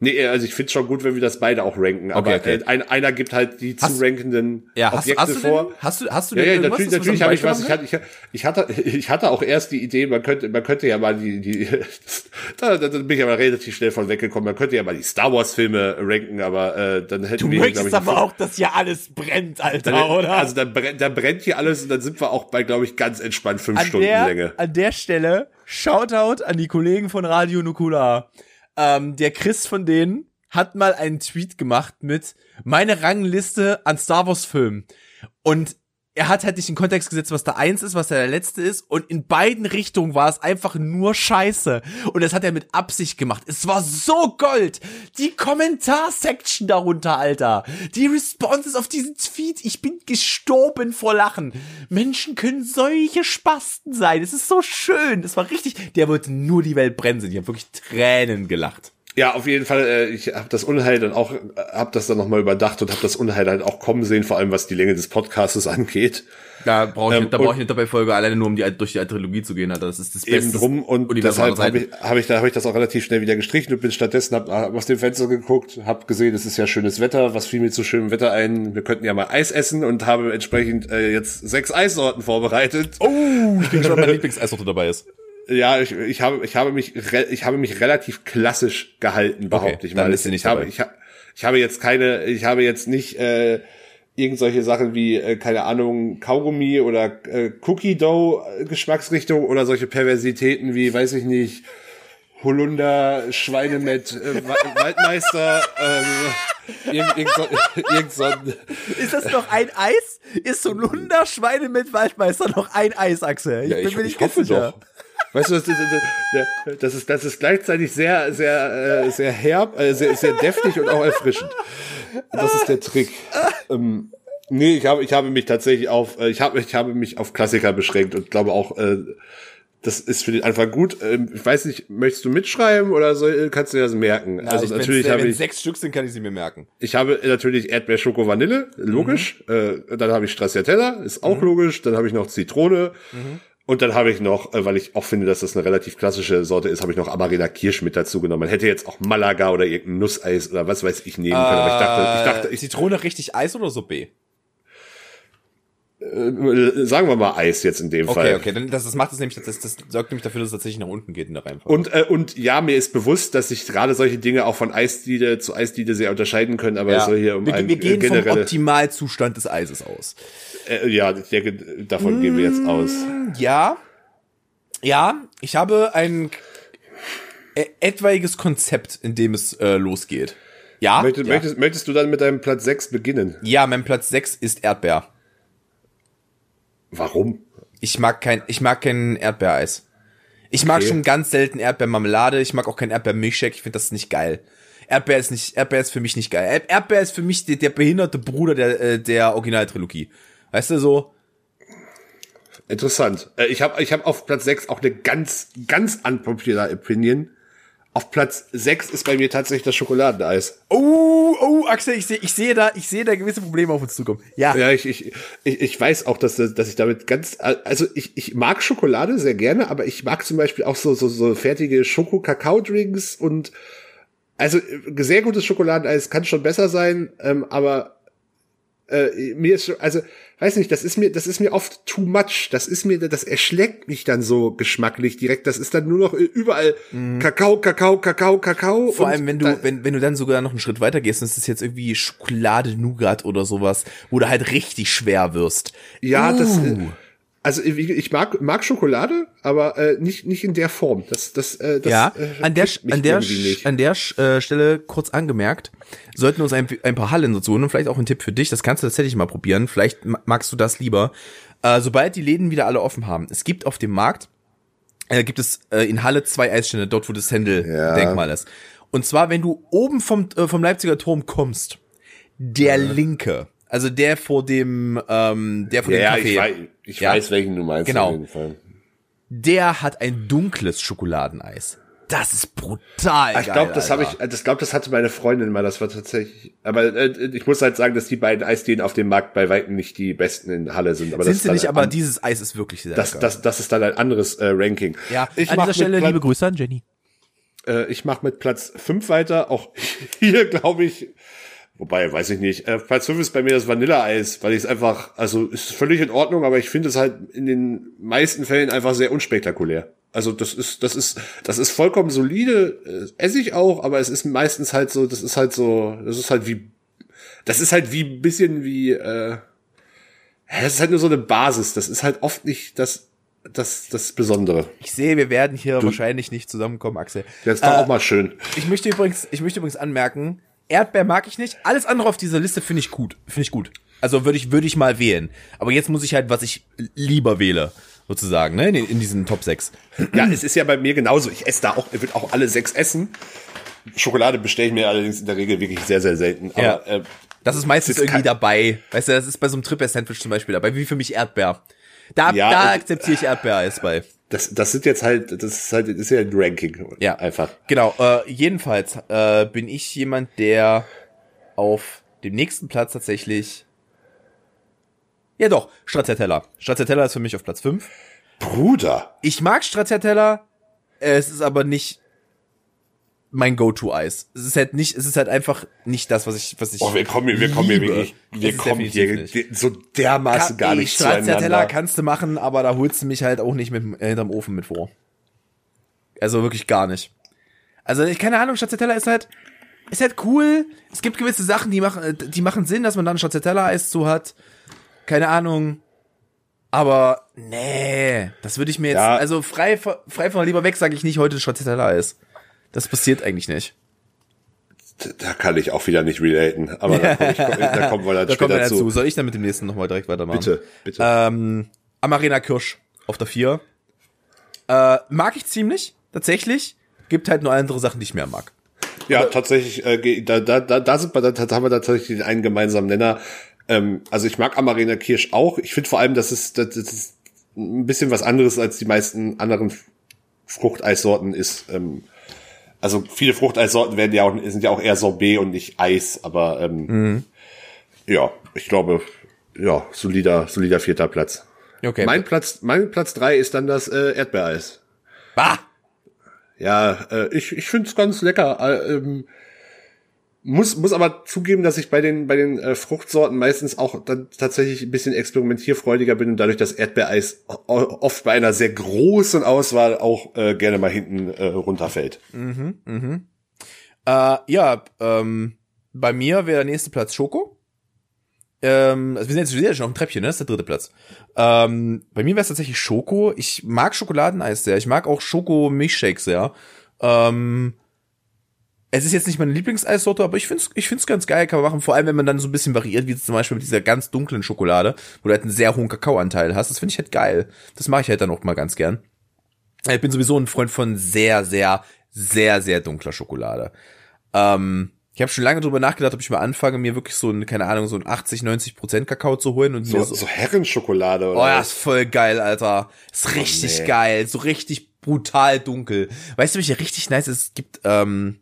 [SPEAKER 2] Nee, also ich finde schon gut, wenn wir das beide auch ranken. Aber
[SPEAKER 1] Okay, okay.
[SPEAKER 2] Äh, ein, einer gibt halt die
[SPEAKER 1] Hast-
[SPEAKER 2] zu rankenden
[SPEAKER 1] Ja, hast,
[SPEAKER 2] Objekte
[SPEAKER 1] hast du
[SPEAKER 2] vor.
[SPEAKER 1] denn, hast du, hast du
[SPEAKER 2] Ja,
[SPEAKER 1] denn
[SPEAKER 2] ja,
[SPEAKER 1] irgendwas,
[SPEAKER 2] natürlich, natürlich habe ich was. Ich hatte, ich, hatte, ich hatte auch erst die Idee, man könnte, man könnte ja mal die, die, da, da bin ich aber relativ schnell von weggekommen. Man könnte ja mal die Star Wars Filme ranken, aber äh, dann hätten
[SPEAKER 3] Du
[SPEAKER 2] wir,
[SPEAKER 3] möchtest
[SPEAKER 2] glaub ich,
[SPEAKER 3] aber auch, dass hier alles brennt, Alter,
[SPEAKER 2] dann,
[SPEAKER 3] oder?
[SPEAKER 2] also dann brennt, dann brennt hier alles und dann sind wir auch bei, glaube ich, ganz entspannt fünf
[SPEAKER 3] an
[SPEAKER 2] Stunden
[SPEAKER 3] der,
[SPEAKER 2] Länge.
[SPEAKER 3] an der Stelle, Shoutout an die Kollegen von Radio Nukula.
[SPEAKER 1] Ähm, der Chris von denen hat mal einen Tweet gemacht mit meine Rangliste an Star Wars Filmen. Und er hat halt nicht in Kontext gesetzt, was da eins ist, was der letzte ist. Und in beiden Richtungen war es einfach nur Scheiße. Und das hat er mit Absicht gemacht. Es war so Gold. Die Kommentarsection darunter, Alter. Die Responses auf diesen Tweet. Ich bin gestorben vor Lachen. Menschen können solche Spasten sein. Es ist so schön. Es war richtig. Der wollte nur die Welt brennen sehen. Ich habe wirklich Tränen gelacht.
[SPEAKER 2] Ja, auf jeden Fall. Äh, ich habe das Unheil dann auch, äh, habe das dann nochmal überdacht und habe das Unheil halt auch kommen sehen, vor allem was die Länge des Podcastes angeht.
[SPEAKER 1] Da brauche ich,
[SPEAKER 2] Ähm,
[SPEAKER 1] da brauche ich eine Doppelfolge alleine nur, um die durch die Trilogie zu gehen, Alter. Das ist das
[SPEAKER 2] Eben
[SPEAKER 1] Beste.
[SPEAKER 2] drum und
[SPEAKER 1] Universum
[SPEAKER 2] deshalb habe ich, hab ich, da, hab ich das auch relativ schnell wieder gestrichen und bin stattdessen hab, hab aus dem Fenster geguckt, habe gesehen, es ist ja schönes Wetter, was fiel mir zu schönem Wetter ein, wir könnten ja mal Eis essen und habe entsprechend äh, jetzt sechs Eissorten vorbereitet.
[SPEAKER 1] Oh, ich bin schon mein Lieblingseissorte dabei ist.
[SPEAKER 2] Ja, ich, ich habe ich habe mich re, ich habe mich relativ klassisch gehalten, behaupte ich
[SPEAKER 1] dann
[SPEAKER 2] mal.
[SPEAKER 1] ist sie nicht
[SPEAKER 2] ich habe
[SPEAKER 1] dabei.
[SPEAKER 2] ich, ha- ich habe jetzt keine ich habe jetzt nicht äh, irgend solche Sachen wie äh, keine Ahnung Kaugummi oder äh, Cookie Dough äh, Geschmacksrichtung oder solche Perversitäten wie weiß ich nicht Holunder, Schweinemett, äh, Wa- Waldmeister, ähm, irgend, irgend, so, irgend so
[SPEAKER 3] Ist das noch ein Eis? Ist so ein Lunder Schweine mit Waldmeister noch ein Eis, Axel? Ich
[SPEAKER 2] Ja,
[SPEAKER 3] bin
[SPEAKER 2] ich,
[SPEAKER 3] mir
[SPEAKER 2] ich
[SPEAKER 3] nicht ganz
[SPEAKER 2] hoffe
[SPEAKER 3] sicher.
[SPEAKER 2] doch. Weißt du, das ist, das ist, das ist gleichzeitig sehr, sehr, äh, sehr herb, äh, sehr, sehr deftig und auch erfrischend. Das ist der Trick. Ähm, nee, ich habe, ich habe mich tatsächlich auf, äh, ich habe, ich habe mich auf Klassiker beschränkt und glaube auch, äh, das ist für den Anfang gut. Ähm, ich weiß nicht, möchtest du mitschreiben oder soll, kannst du dir das merken? also
[SPEAKER 1] ich,
[SPEAKER 2] natürlich habe ich,
[SPEAKER 1] sechs Stück sind, kann ich sie mir merken.
[SPEAKER 2] ich habe natürlich Erdbeer, Schoko, Vanille, logisch. Äh, dann habe ich Stracciatella, ist auch logisch. Dann habe ich noch Zitrone. Und dann habe ich noch, äh, weil ich auch finde, dass das eine relativ klassische Sorte ist, habe ich noch Amarena Kirsch mit dazu genommen. Man hätte jetzt auch Malaga oder irgendein Nusseis oder was weiß ich nehmen können. Aber ich dachte, ich dachte, ich,
[SPEAKER 1] Zitrone richtig Eis oder so B?
[SPEAKER 2] Äh, sagen wir mal Eis jetzt in dem
[SPEAKER 1] Okay,
[SPEAKER 2] Fall.
[SPEAKER 1] okay, dann das, das macht es nämlich, das, das sorgt nämlich dafür, dass es tatsächlich nach unten geht in der Reihenfolge.
[SPEAKER 2] Und, äh, und ja, mir ist bewusst, dass sich gerade solche Dinge auch von Eisdiele zu Eisdiele sehr unterscheiden können, aber es soll hier um
[SPEAKER 1] wir,
[SPEAKER 2] ein
[SPEAKER 1] wir gehen vom Optimalzustand des Eises aus.
[SPEAKER 2] äh, ja, ich denke, davon gehen wir jetzt aus.
[SPEAKER 1] Ja, ja, ich habe ein äh, etwaiges Konzept, in dem es äh, losgeht. Ja,
[SPEAKER 2] Möchtest,
[SPEAKER 1] ja.
[SPEAKER 2] möchtest, möchtest du dann mit deinem Platz 6 beginnen?
[SPEAKER 1] ja, mein Platz 6 ist Erdbeer.
[SPEAKER 2] Warum?
[SPEAKER 1] Ich mag kein, ich mag kein Erdbeereis. Ich mag
[SPEAKER 2] Okay.
[SPEAKER 1] schon ganz selten Erdbeermarmelade. Ich mag auch kein Erdbeermilchshake. Ich finde das nicht geil. Erdbeer ist nicht, Erdbeer ist für mich nicht geil. Erd- Erdbeer ist für mich der, der behinderte Bruder der, äh, der Originaltrilogie. Weißt du so?
[SPEAKER 2] Interessant. Äh, ich habe ich hab auf Platz 6 auch eine ganz, ganz unpopular Opinion. Auf Platz 6 ist bei mir tatsächlich das Schokoladeneis.
[SPEAKER 3] Oh, oh, Axel, ich sehe ich sehe da, ich sehe da gewisse Probleme auf uns zukommen. Ja,
[SPEAKER 2] Ja, ich, ich, ich, ich weiß auch, dass, das- dass ich damit ganz, also ich, ich mag Schokolade sehr gerne, aber ich mag zum Beispiel auch so, so, so fertige Schoko-Kakao-Drinks und also sehr gutes Schokoladeneis kann schon besser sein, ähm, aber äh, mir ist schon, also weiß nicht, das ist mir, das ist mir oft too much. Das ist mir, das erschlägt mich dann so geschmacklich direkt. Das ist dann nur noch überall Kakao, Kakao, Kakao, Kakao.
[SPEAKER 1] Mhm. Vor allem, wenn du, wenn, wenn du dann sogar noch einen Schritt weiter gehst, und es ist jetzt irgendwie Schokolade, Nougat oder sowas, wo du halt richtig schwer wirst.
[SPEAKER 2] Ja, das.
[SPEAKER 1] Uh.
[SPEAKER 2] äh, Also ich ich mag mag Schokolade, aber äh, nicht nicht in der Form. Das das äh, das
[SPEAKER 1] ja,
[SPEAKER 2] äh,
[SPEAKER 1] an der, an der, an der äh, Stelle kurz angemerkt, sollten uns ein, ein paar Hallen dazu holen und vielleicht auch ein Tipp für dich, das kannst du tatsächlich mal probieren, vielleicht ma- magst du das lieber. Äh, sobald die Läden wieder alle offen haben, es gibt auf dem Markt, äh, gibt es äh, in Halle zwei Eisstände, dort wo das Händel-Denkmal ist. Und zwar, wenn du oben vom, äh, vom Leipziger Turm kommst, der linke, also der vor dem, ähm, der vor
[SPEAKER 2] ja,
[SPEAKER 1] dem Café,
[SPEAKER 2] ich
[SPEAKER 1] Ja.
[SPEAKER 2] weiß, welchen du meinst
[SPEAKER 1] Genau.
[SPEAKER 2] auf jeden Fall.
[SPEAKER 1] der hat ein dunkles Schokoladeneis. das ist brutal.
[SPEAKER 2] Ich glaube, das habe ich, das glaube, das hatte meine Freundin mal. Das war tatsächlich. Aber äh, ich muss halt sagen, dass die beiden Eisdielen auf dem Markt bei weitem nicht die besten in Halle sind. Aber
[SPEAKER 1] Sind sie nicht, aber dieses Eis ist wirklich sehr
[SPEAKER 2] das,
[SPEAKER 1] lecker.
[SPEAKER 2] das, das ist dann ein anderes äh, Ranking.
[SPEAKER 1] ja,
[SPEAKER 2] ich
[SPEAKER 1] an dieser Stelle liebe Grüße an Jenny.
[SPEAKER 2] Äh, ich mache mit Platz fünf weiter. Auch hier glaube ich. Wobei, weiß ich nicht. Äh, Platz fünf ist bei mir das Vanilleeis, weil ich es einfach, also ist völlig in Ordnung, aber ich finde es halt in den meisten Fällen einfach sehr unspektakulär. Also das ist, das ist, das ist vollkommen solide, äh, esse ich auch, aber es ist meistens halt so, das ist halt so, das ist halt wie, das ist halt wie ein bisschen wie, äh, es ist halt nur so eine Basis. Das ist halt oft nicht das, das, das Besondere.
[SPEAKER 1] Ich sehe, wir werden hier wahrscheinlich nicht zusammenkommen, Axel.
[SPEAKER 2] Das ist doch auch mal schön.
[SPEAKER 1] Ich möchte übrigens, ich möchte übrigens anmerken, Erdbeer mag ich nicht. Alles andere auf dieser Liste finde ich gut. Finde ich gut. Also würde ich, würde ich mal wählen. Aber jetzt muss ich halt, was ich lieber wähle, sozusagen, ne, in, in diesen Top 6.
[SPEAKER 2] Ja, es ist ja bei mir genauso. Ich esse da auch, ich würde auch alle sechs essen. Schokolade bestelle ich mir allerdings in der Regel wirklich sehr, sehr selten. Aber
[SPEAKER 1] Ja.
[SPEAKER 2] äh,
[SPEAKER 1] Das ist meistens
[SPEAKER 2] ist
[SPEAKER 1] irgendwie dabei. Weißt du, das ist bei so einem Triple-Sandwich zum Beispiel dabei, wie für mich Erdbeer. Da,
[SPEAKER 2] Ja,
[SPEAKER 1] da
[SPEAKER 2] und-
[SPEAKER 1] akzeptiere ich Erdbeereis bei.
[SPEAKER 2] Das, das sind jetzt halt, das ist halt, das ist ja ein Ranking.
[SPEAKER 1] Ja.
[SPEAKER 2] Einfach.
[SPEAKER 1] Genau, äh, jedenfalls äh, bin ich jemand, der auf dem nächsten Platz tatsächlich. Ja doch, Stracciatella. Stracciatella ist für mich auf Platz 5.
[SPEAKER 2] Bruder.
[SPEAKER 1] Ich mag Stracciatella, es ist aber nicht mein Go-To-Eis. Es ist halt nicht, es ist halt einfach nicht das, was ich, was ich.
[SPEAKER 2] Oh, wir kommen hier, wir kommen hier wirklich, wir kommen hier
[SPEAKER 1] nicht.
[SPEAKER 2] so dermaßen gar
[SPEAKER 1] Ey,
[SPEAKER 2] nicht
[SPEAKER 1] Stracciatella
[SPEAKER 2] zueinander.
[SPEAKER 1] kannst du machen, aber da holst du mich halt auch nicht mit hinterm Ofen mit vor. Also wirklich gar nicht. Also ich keine Ahnung, Stracciatella ist halt ist halt cool. Es gibt gewisse Sachen, die machen die machen Sinn, dass man dann Stracciatella Eis zu hat. Keine Ahnung. Aber nee, das würde ich mir jetzt
[SPEAKER 2] Ja.
[SPEAKER 1] also frei von- frei von lieber weg sage ich nicht heute Stracciatella Eis. Das passiert eigentlich nicht.
[SPEAKER 2] Da kann ich auch wieder nicht relaten. Aber da, komm ich, da kommen wir dann
[SPEAKER 1] Da
[SPEAKER 2] später
[SPEAKER 1] dazu.
[SPEAKER 2] zu.
[SPEAKER 1] Soll ich dann mit dem nächsten nochmal direkt weitermachen?
[SPEAKER 2] Bitte, bitte.
[SPEAKER 1] Ähm, Amarena Kirsch auf der 4. Äh, mag ich ziemlich, tatsächlich. Gibt halt nur andere Sachen, die ich mehr mag.
[SPEAKER 2] Ja, tatsächlich, äh, da, da, da, da sind wir, da, da haben wir tatsächlich den einen gemeinsamen Nenner. Ähm, also ich mag Amarena Kirsch auch. Ich finde vor allem, dass es, das, das ist ein bisschen was anderes als die meisten anderen Fruchteissorten ist. Ähm, also viele Fruchteissorten werden ja auch, sind ja auch eher Sorbet und nicht Eis, aber ähm, ja, ich glaube, ja, solider, solider vierter Platz.
[SPEAKER 1] Okay.
[SPEAKER 2] Mein Platz, mein Platz drei ist dann das äh, Erdbeereis.
[SPEAKER 1] bah!
[SPEAKER 2] Ja, äh, ich, ich finde es ganz lecker. Äh, ähm, muss, muss aber zugeben, dass ich bei den, bei den äh, Fruchtsorten meistens auch dann tatsächlich ein bisschen experimentierfreudiger bin und dadurch das Erdbeereis oft bei einer sehr großen Auswahl auch äh, gerne mal hinten äh, runterfällt.
[SPEAKER 1] Äh, ja, ähm, bei mir wäre der nächste Platz Schoko. Ähm, also wir sind jetzt wieder schon auf dem Treppchen, ne? Das ist der dritte Platz. Ähm, bei mir wäre es tatsächlich Schoko. Ich mag Schokoladeneis sehr. Ich mag auch Schoko-Milchshakes sehr. Ähm, es ist jetzt nicht meine Lieblingseissorte, aber ich find's, ich find's ganz geil, kann man machen. Vor allem, wenn man dann so ein bisschen variiert, wie zum Beispiel mit dieser ganz dunklen Schokolade, wo du halt einen sehr hohen Kakaoanteil hast. Das finde ich halt geil. Das mache ich halt dann auch mal ganz gern. Ich bin sowieso ein Freund von sehr, sehr, sehr, sehr dunkler Schokolade. Ähm, ich habe schon lange drüber nachgedacht, ob ich mal anfange, mir wirklich so ein, keine Ahnung, so ein 80, 90 Prozent Kakao zu holen und
[SPEAKER 2] So,
[SPEAKER 1] mir
[SPEAKER 2] so Herrenschokolade oder
[SPEAKER 1] Oh ja, ist voll geil, Alter. Ist richtig
[SPEAKER 2] nee.
[SPEAKER 1] geil. So richtig brutal dunkel. Weißt du, welche richtig nice ist? Es gibt, ähm,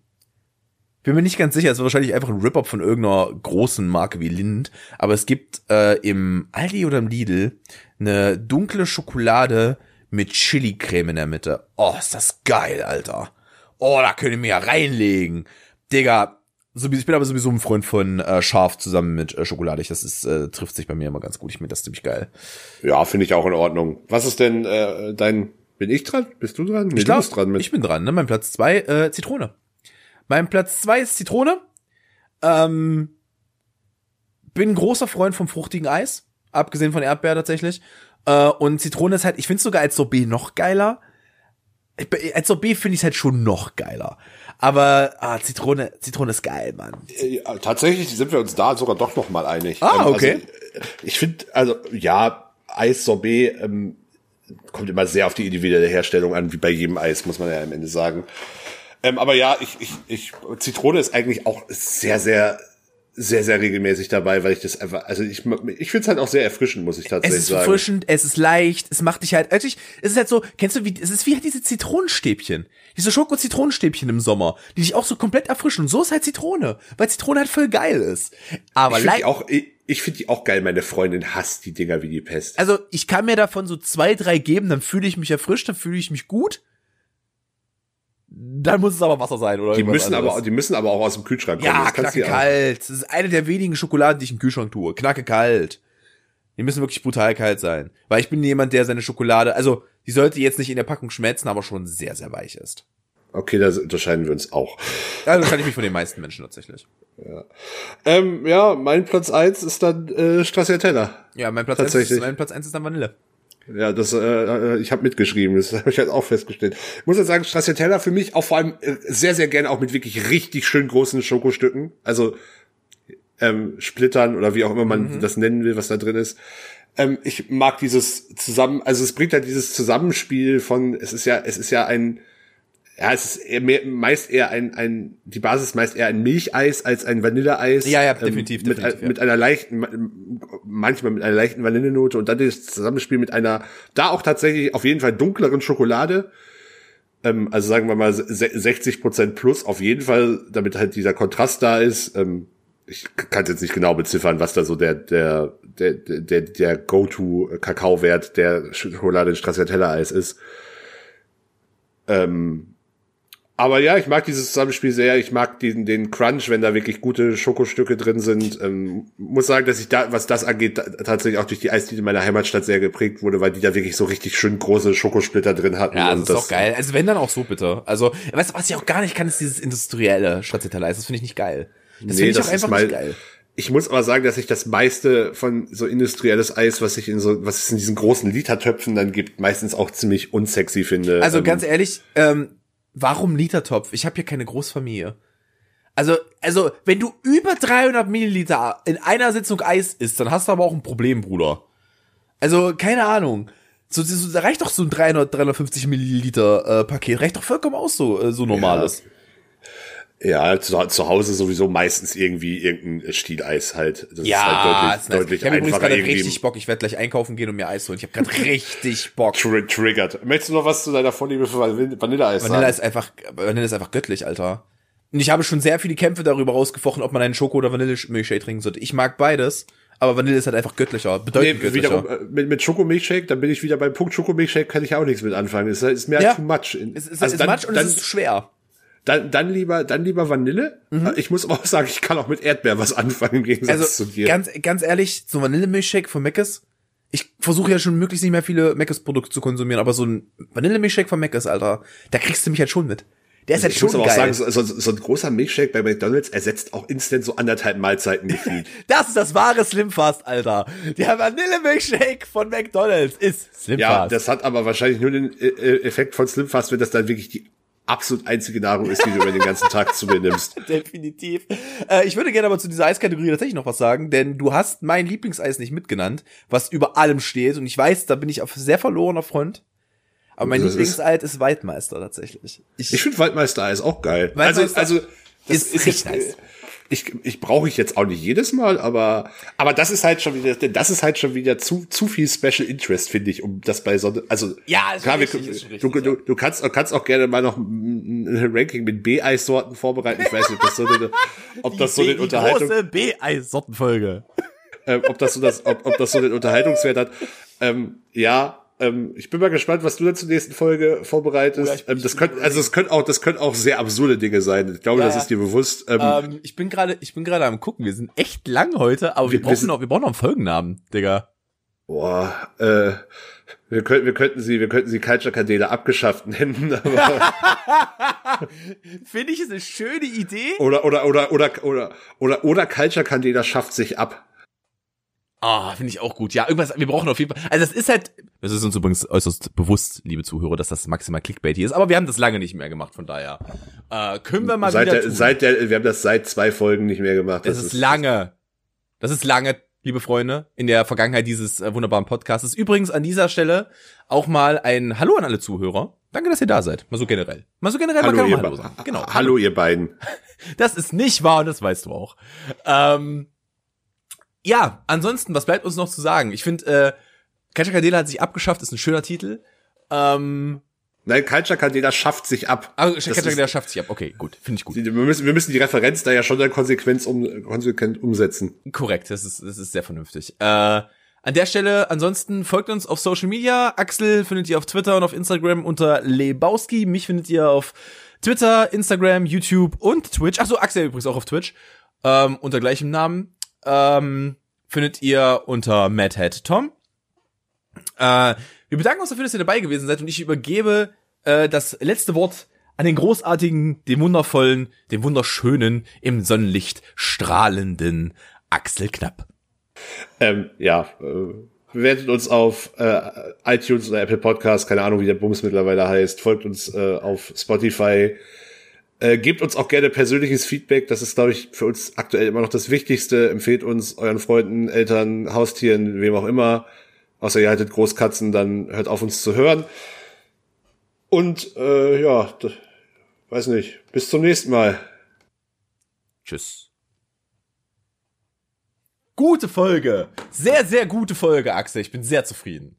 [SPEAKER 1] bin mir nicht ganz sicher, es war wahrscheinlich einfach ein Rip-Up von irgendeiner großen Marke wie Lind, aber es gibt äh, im Aldi oder im Lidl eine dunkle Schokolade mit Chili-Creme in der Mitte. Oh, ist das geil, Alter. Oh, da könnt ihr mir ja reinlegen. Digga, so, ich bin aber sowieso ein Freund von äh, scharf zusammen mit äh, schokoladig. Das ist, äh, trifft sich bei mir immer ganz gut. Ich finde das ziemlich geil.
[SPEAKER 2] Ja, finde ich auch in Ordnung. Was ist denn äh, dein, bin ich dran? Bist du dran? Nee,
[SPEAKER 1] Ich
[SPEAKER 2] du
[SPEAKER 1] glaub,
[SPEAKER 2] bist dran mit.
[SPEAKER 1] Ich bin dran, ne? Mein Platz zwei äh, Zitrone. Mein Platz zwei ist Zitrone. Ähm, bin ein großer Freund vom fruchtigen Eis, abgesehen von Erdbeer tatsächlich. Äh, und Zitrone ist halt, ich finde sogar als Sorbet noch geiler. Ich- Als Sorbet finde ich halt schon noch geiler. Aber ah, Zitrone, Zitrone ist geil, Mann.
[SPEAKER 2] Äh, Ja, tatsächlich sind wir uns da sogar doch noch mal einig.
[SPEAKER 1] Ah, okay.
[SPEAKER 2] Also, äh, ich finde, also ja, Eis Sorbet ähm, kommt immer sehr auf die individuelle Herstellung an, wie bei jedem Eis, muss man ja am Ende sagen. Ähm, aber ja, ich, ich, ich, Zitrone ist eigentlich auch sehr, sehr, sehr, sehr regelmäßig dabei, weil ich das einfach, also ich, ich finde es halt auch sehr erfrischend, muss ich tatsächlich sagen.
[SPEAKER 1] Es ist erfrischend, es ist leicht, es macht dich halt, eigentlich, es ist halt so, kennst du wie, es ist wie halt diese Zitronenstäbchen, diese Schoko-Zitronenstäbchen im Sommer, die dich auch so komplett erfrischen. Und so ist halt Zitrone, weil Zitrone halt voll geil ist. Aber
[SPEAKER 2] ich auch, ich, ich finde die auch geil, meine Freundin hasst die Dinger wie die Pest.
[SPEAKER 1] Also ich kann mir davon so zwei, drei geben, dann fühle ich mich erfrischt, dann fühle ich mich gut. Dann muss es aber Wasser sein, oder?
[SPEAKER 2] Die müssen anderes. aber, die müssen aber auch aus dem Kühlschrank
[SPEAKER 1] kommen. Ja, knacke kalt. Das ist eine der wenigen Schokoladen, die ich im Kühlschrank tue. Knacke kalt. Die müssen wirklich brutal kalt sein. Weil ich bin jemand, der seine Schokolade, also, die sollte jetzt nicht in der Packung schmelzen, aber schon sehr, sehr weich ist.
[SPEAKER 2] Okay, da unterscheiden wir uns auch.
[SPEAKER 1] Ja, das kann ich mich von den meisten Menschen tatsächlich.
[SPEAKER 2] Ja, ähm, ja mein Platz eins ist dann äh, Stracciatella.
[SPEAKER 1] Ja, mein Platz eins ist, mein Platz eins ist dann Vanille.
[SPEAKER 2] Ja, das, äh, ich habe mitgeschrieben, das habe ich halt auch festgestellt. Ich muss ja sagen, Stracciatella für mich auch vor allem äh, sehr, sehr gerne auch mit wirklich richtig schön großen Schokostücken. Also ähm, Splittern oder wie auch immer man mhm. das nennen will, was da drin ist. Ähm, ich mag dieses zusammen, also es bringt halt dieses Zusammenspiel von, es ist ja, es ist ja ein ja, es ist eher mehr, meist eher ein, ein, die Basis meist eher ein Milcheis als ein Vanilleeis.
[SPEAKER 1] Ja, ja, definitiv,
[SPEAKER 2] ähm, mit,
[SPEAKER 1] definitiv.
[SPEAKER 2] Ja. Mit einer leichten, manchmal mit einer leichten Vanillenote und dann das Zusammenspiel mit einer, da auch tatsächlich auf jeden Fall dunkleren Schokolade. Ähm, also sagen wir mal 60 Prozent plus auf jeden Fall, damit halt dieser Kontrast da ist. Ähm, ich kann jetzt nicht genau beziffern, was da so der, der, der, der, der Go-To-Kakaowert der Schokolade in Stracciatella-Eis ist. Ähm, aber ja, ich mag dieses Zusammenspiel sehr. Ich mag diesen, den Crunch, wenn da wirklich gute Schokostücke drin sind. Ähm, muss sagen, dass ich da, was das angeht, tatsächlich auch durch die Eisdiele meiner Heimatstadt sehr geprägt wurde, weil die da wirklich so richtig schön große Schokosplitter drin hatten.
[SPEAKER 1] Ja, das ist auch geil. Also wenn dann auch so bitte. Also, weißt du, was ich auch gar nicht kann, ist dieses industrielle Stracciatella. Das finde ich nicht geil. Das nee, finde ich auch einfach nicht geil.
[SPEAKER 2] Ich muss aber sagen, dass ich das meiste von so industrielles Eis, was ich in so, was es in diesen großen Litertöpfen dann gibt, meistens auch ziemlich unsexy finde.
[SPEAKER 1] Also ähm, ganz ehrlich, ähm, Warum Litertopf? Ich habe hier keine Großfamilie. Also, also, wenn du über 300 Milliliter in einer Sitzung Eis isst, dann hast du aber auch ein Problem, Bruder. Also, keine Ahnung. So, so da reicht doch so ein 300, 350 Milliliter äh, Paket, reicht doch vollkommen aus, so, äh, so normales. Ja.
[SPEAKER 2] Ja, zu, zu Hause sowieso meistens irgendwie irgendein Stieleis halt.
[SPEAKER 1] Das ja, ist halt deutlich, ist deutlich ich habe übrigens gerade richtig Bock. Ich werde gleich einkaufen gehen und mir Eis holen. Ich habe gerade richtig Bock.
[SPEAKER 2] Tr triggert. Möchtest du noch was zu deiner Vorliebe für Vanilleeis
[SPEAKER 1] sagen? Vanille ist einfach, Vanille ist einfach göttlich, Alter. Und ich habe schon sehr viele Kämpfe darüber rausgefochten, ob man einen Schoko- oder Vanillemilchshake trinken sollte. Ich mag beides. Aber Vanille ist halt einfach göttlicher, bedeutend nee, göttlicher. Wiederum,
[SPEAKER 2] äh, mit, mit Schokomilchshake, dann bin ich wieder beim Punkt Schokomilchshake, kann ich auch nichts mit anfangen. Es ist mehr ja. too much.
[SPEAKER 1] Es ist, also es ist dann, much und dann, es ist schwer.
[SPEAKER 2] Dann, dann lieber, dann lieber Vanille. Mhm. Ich muss aber auch sagen, ich kann auch mit Erdbeer was anfangen im Gegensatz also, zu dir.
[SPEAKER 1] Ganz, ganz ehrlich, so Vanillemilchshake von Meckes. Ich versuche ja schon möglichst nicht mehr viele Meckes Produkte zu konsumieren, aber so ein Vanillemilchshake von Meckes, Alter, da kriegst du mich halt schon mit. Der ist also halt ich schon muss aber geil. auch sagen,
[SPEAKER 2] so, so, so ein großer Milchshake bei McDonalds ersetzt auch instant so anderthalb Mahlzeiten gefühlt.
[SPEAKER 1] das ist das wahre Slimfast, Alter. Der Vanille-Milchshake von McDonalds ist Slimfast. Ja,
[SPEAKER 2] das hat aber wahrscheinlich nur den äh, äh, Effekt von Slimfast, wenn das dann wirklich die absolut einzige Nahrung ist, die du über den ganzen Tag zu mir nimmst.
[SPEAKER 1] Definitiv. Äh, ich würde gerne aber zu dieser Eiskategorie tatsächlich noch was sagen, denn du hast mein Lieblingseis nicht mitgenannt, was über allem steht. Und ich weiß, da bin ich auf sehr verlorener Front. Aber mein Lieblingseis ist, ist Waldmeister tatsächlich.
[SPEAKER 2] Ich, ich finde Waldmeister-Eis auch geil. Also, Waldmeister also, also das ist, ist nice ich, ich brauche ich jetzt auch nicht jedes Mal, aber aber das ist halt schon wieder, das ist halt schon wieder zu zu viel Special Interest finde ich, um das bei so also
[SPEAKER 1] ja, klar, richtig,
[SPEAKER 2] wir, ist richtig, du, du, du kannst kannst auch gerne mal noch ein Ranking mit B-Eissorten vorbereiten. Ich weiß nicht, ob das so eine, ob das so eine Unterhaltung große
[SPEAKER 1] B-Eissortenfolge.
[SPEAKER 2] Ähm, ob das so das ob, ob das so den Unterhaltungswert hat. Ähm, ja, ähm, ich bin mal gespannt, was du da zur nächsten Folge vorbereitest. Ähm, das könnte, also es könnte auch, das können auch sehr absurde Dinge sein. Ich glaube, ja, das ist dir bewusst.
[SPEAKER 1] Ähm, ähm, ich bin gerade, ich bin gerade am gucken. Wir sind echt lang heute, aber wir, wir brauchen noch, wir brauchen noch einen Folgennamen, Digga.
[SPEAKER 2] Boah, äh, wir könnten, wir könnten sie, wir könnten sie Culture Kanäle abgeschafft nennen, aber.
[SPEAKER 1] Finde ich ist eine schöne Idee.
[SPEAKER 2] Oder, oder, oder, oder, oder, oder, oder Culture Kanäle schafft sich ab.
[SPEAKER 1] Ah, oh, finde ich auch gut. Ja, irgendwas, wir brauchen auf jeden Fall. Also das ist halt, das ist uns übrigens äußerst bewusst, liebe Zuhörer, dass das maximal Clickbait hier ist, aber wir haben das lange nicht mehr gemacht, von daher. Äh, können wir mal
[SPEAKER 2] seit
[SPEAKER 1] wieder
[SPEAKER 2] der, tun. Seit der, wir haben das seit zwei Folgen nicht mehr gemacht.
[SPEAKER 1] Das, das ist, ist lange. Das ist lange, liebe Freunde, in der Vergangenheit dieses äh, wunderbaren Podcasts. Übrigens an dieser Stelle auch mal ein Hallo an alle Zuhörer. Danke, dass ihr da seid. Mal so generell. Mal so generell
[SPEAKER 2] Hallo,
[SPEAKER 1] man
[SPEAKER 2] kann ihr Hallo sagen. Genau. Hallo, ihr beiden.
[SPEAKER 1] Das ist nicht wahr und das weißt du auch. Ähm, ja, ansonsten, was bleibt uns noch zu sagen? Ich finde, äh, Kaja Kadela hat sich abgeschafft, ist ein schöner Titel. Ähm,
[SPEAKER 2] Nein, Culture Candela schafft sich ab.
[SPEAKER 1] also Kaja Kadela schafft sich ab. Okay, gut, finde ich gut.
[SPEAKER 2] Wir müssen, wir müssen die Referenz da ja schon dann konsequent, um, konsequent umsetzen.
[SPEAKER 1] Korrekt, das ist, das ist sehr vernünftig. Äh, an der Stelle, ansonsten folgt uns auf Social Media. Axel findet ihr auf Twitter und auf Instagram unter Lebowski. Mich findet ihr auf Twitter, Instagram, YouTube und Twitch. Ach so, Axel übrigens auch auf Twitch. Ähm, unter gleichem Namen. Ähm, findet ihr unter Madhead Tom. Äh, wir bedanken uns dafür, dass ihr dabei gewesen seid und ich übergebe äh, das letzte Wort an den großartigen, den wundervollen, den wunderschönen, im Sonnenlicht strahlenden Axel Knapp.
[SPEAKER 2] Ähm, ja, äh, bewertet uns auf äh, iTunes oder Apple Podcast, keine Ahnung, wie der Bums mittlerweile heißt. Folgt uns äh, auf Spotify. Äh, gebt uns auch gerne persönliches Feedback. Das ist, glaube ich, für uns aktuell immer noch das Wichtigste. Empfehlt uns euren Freunden, Eltern, Haustieren, wem auch immer. Außer ihr haltet Großkatzen, dann hört auf uns zu hören. Und äh, ja, weiß nicht. Bis zum nächsten Mal.
[SPEAKER 1] Tschüss. Gute Folge. Sehr, sehr gute Folge, Axel. Ich bin sehr zufrieden.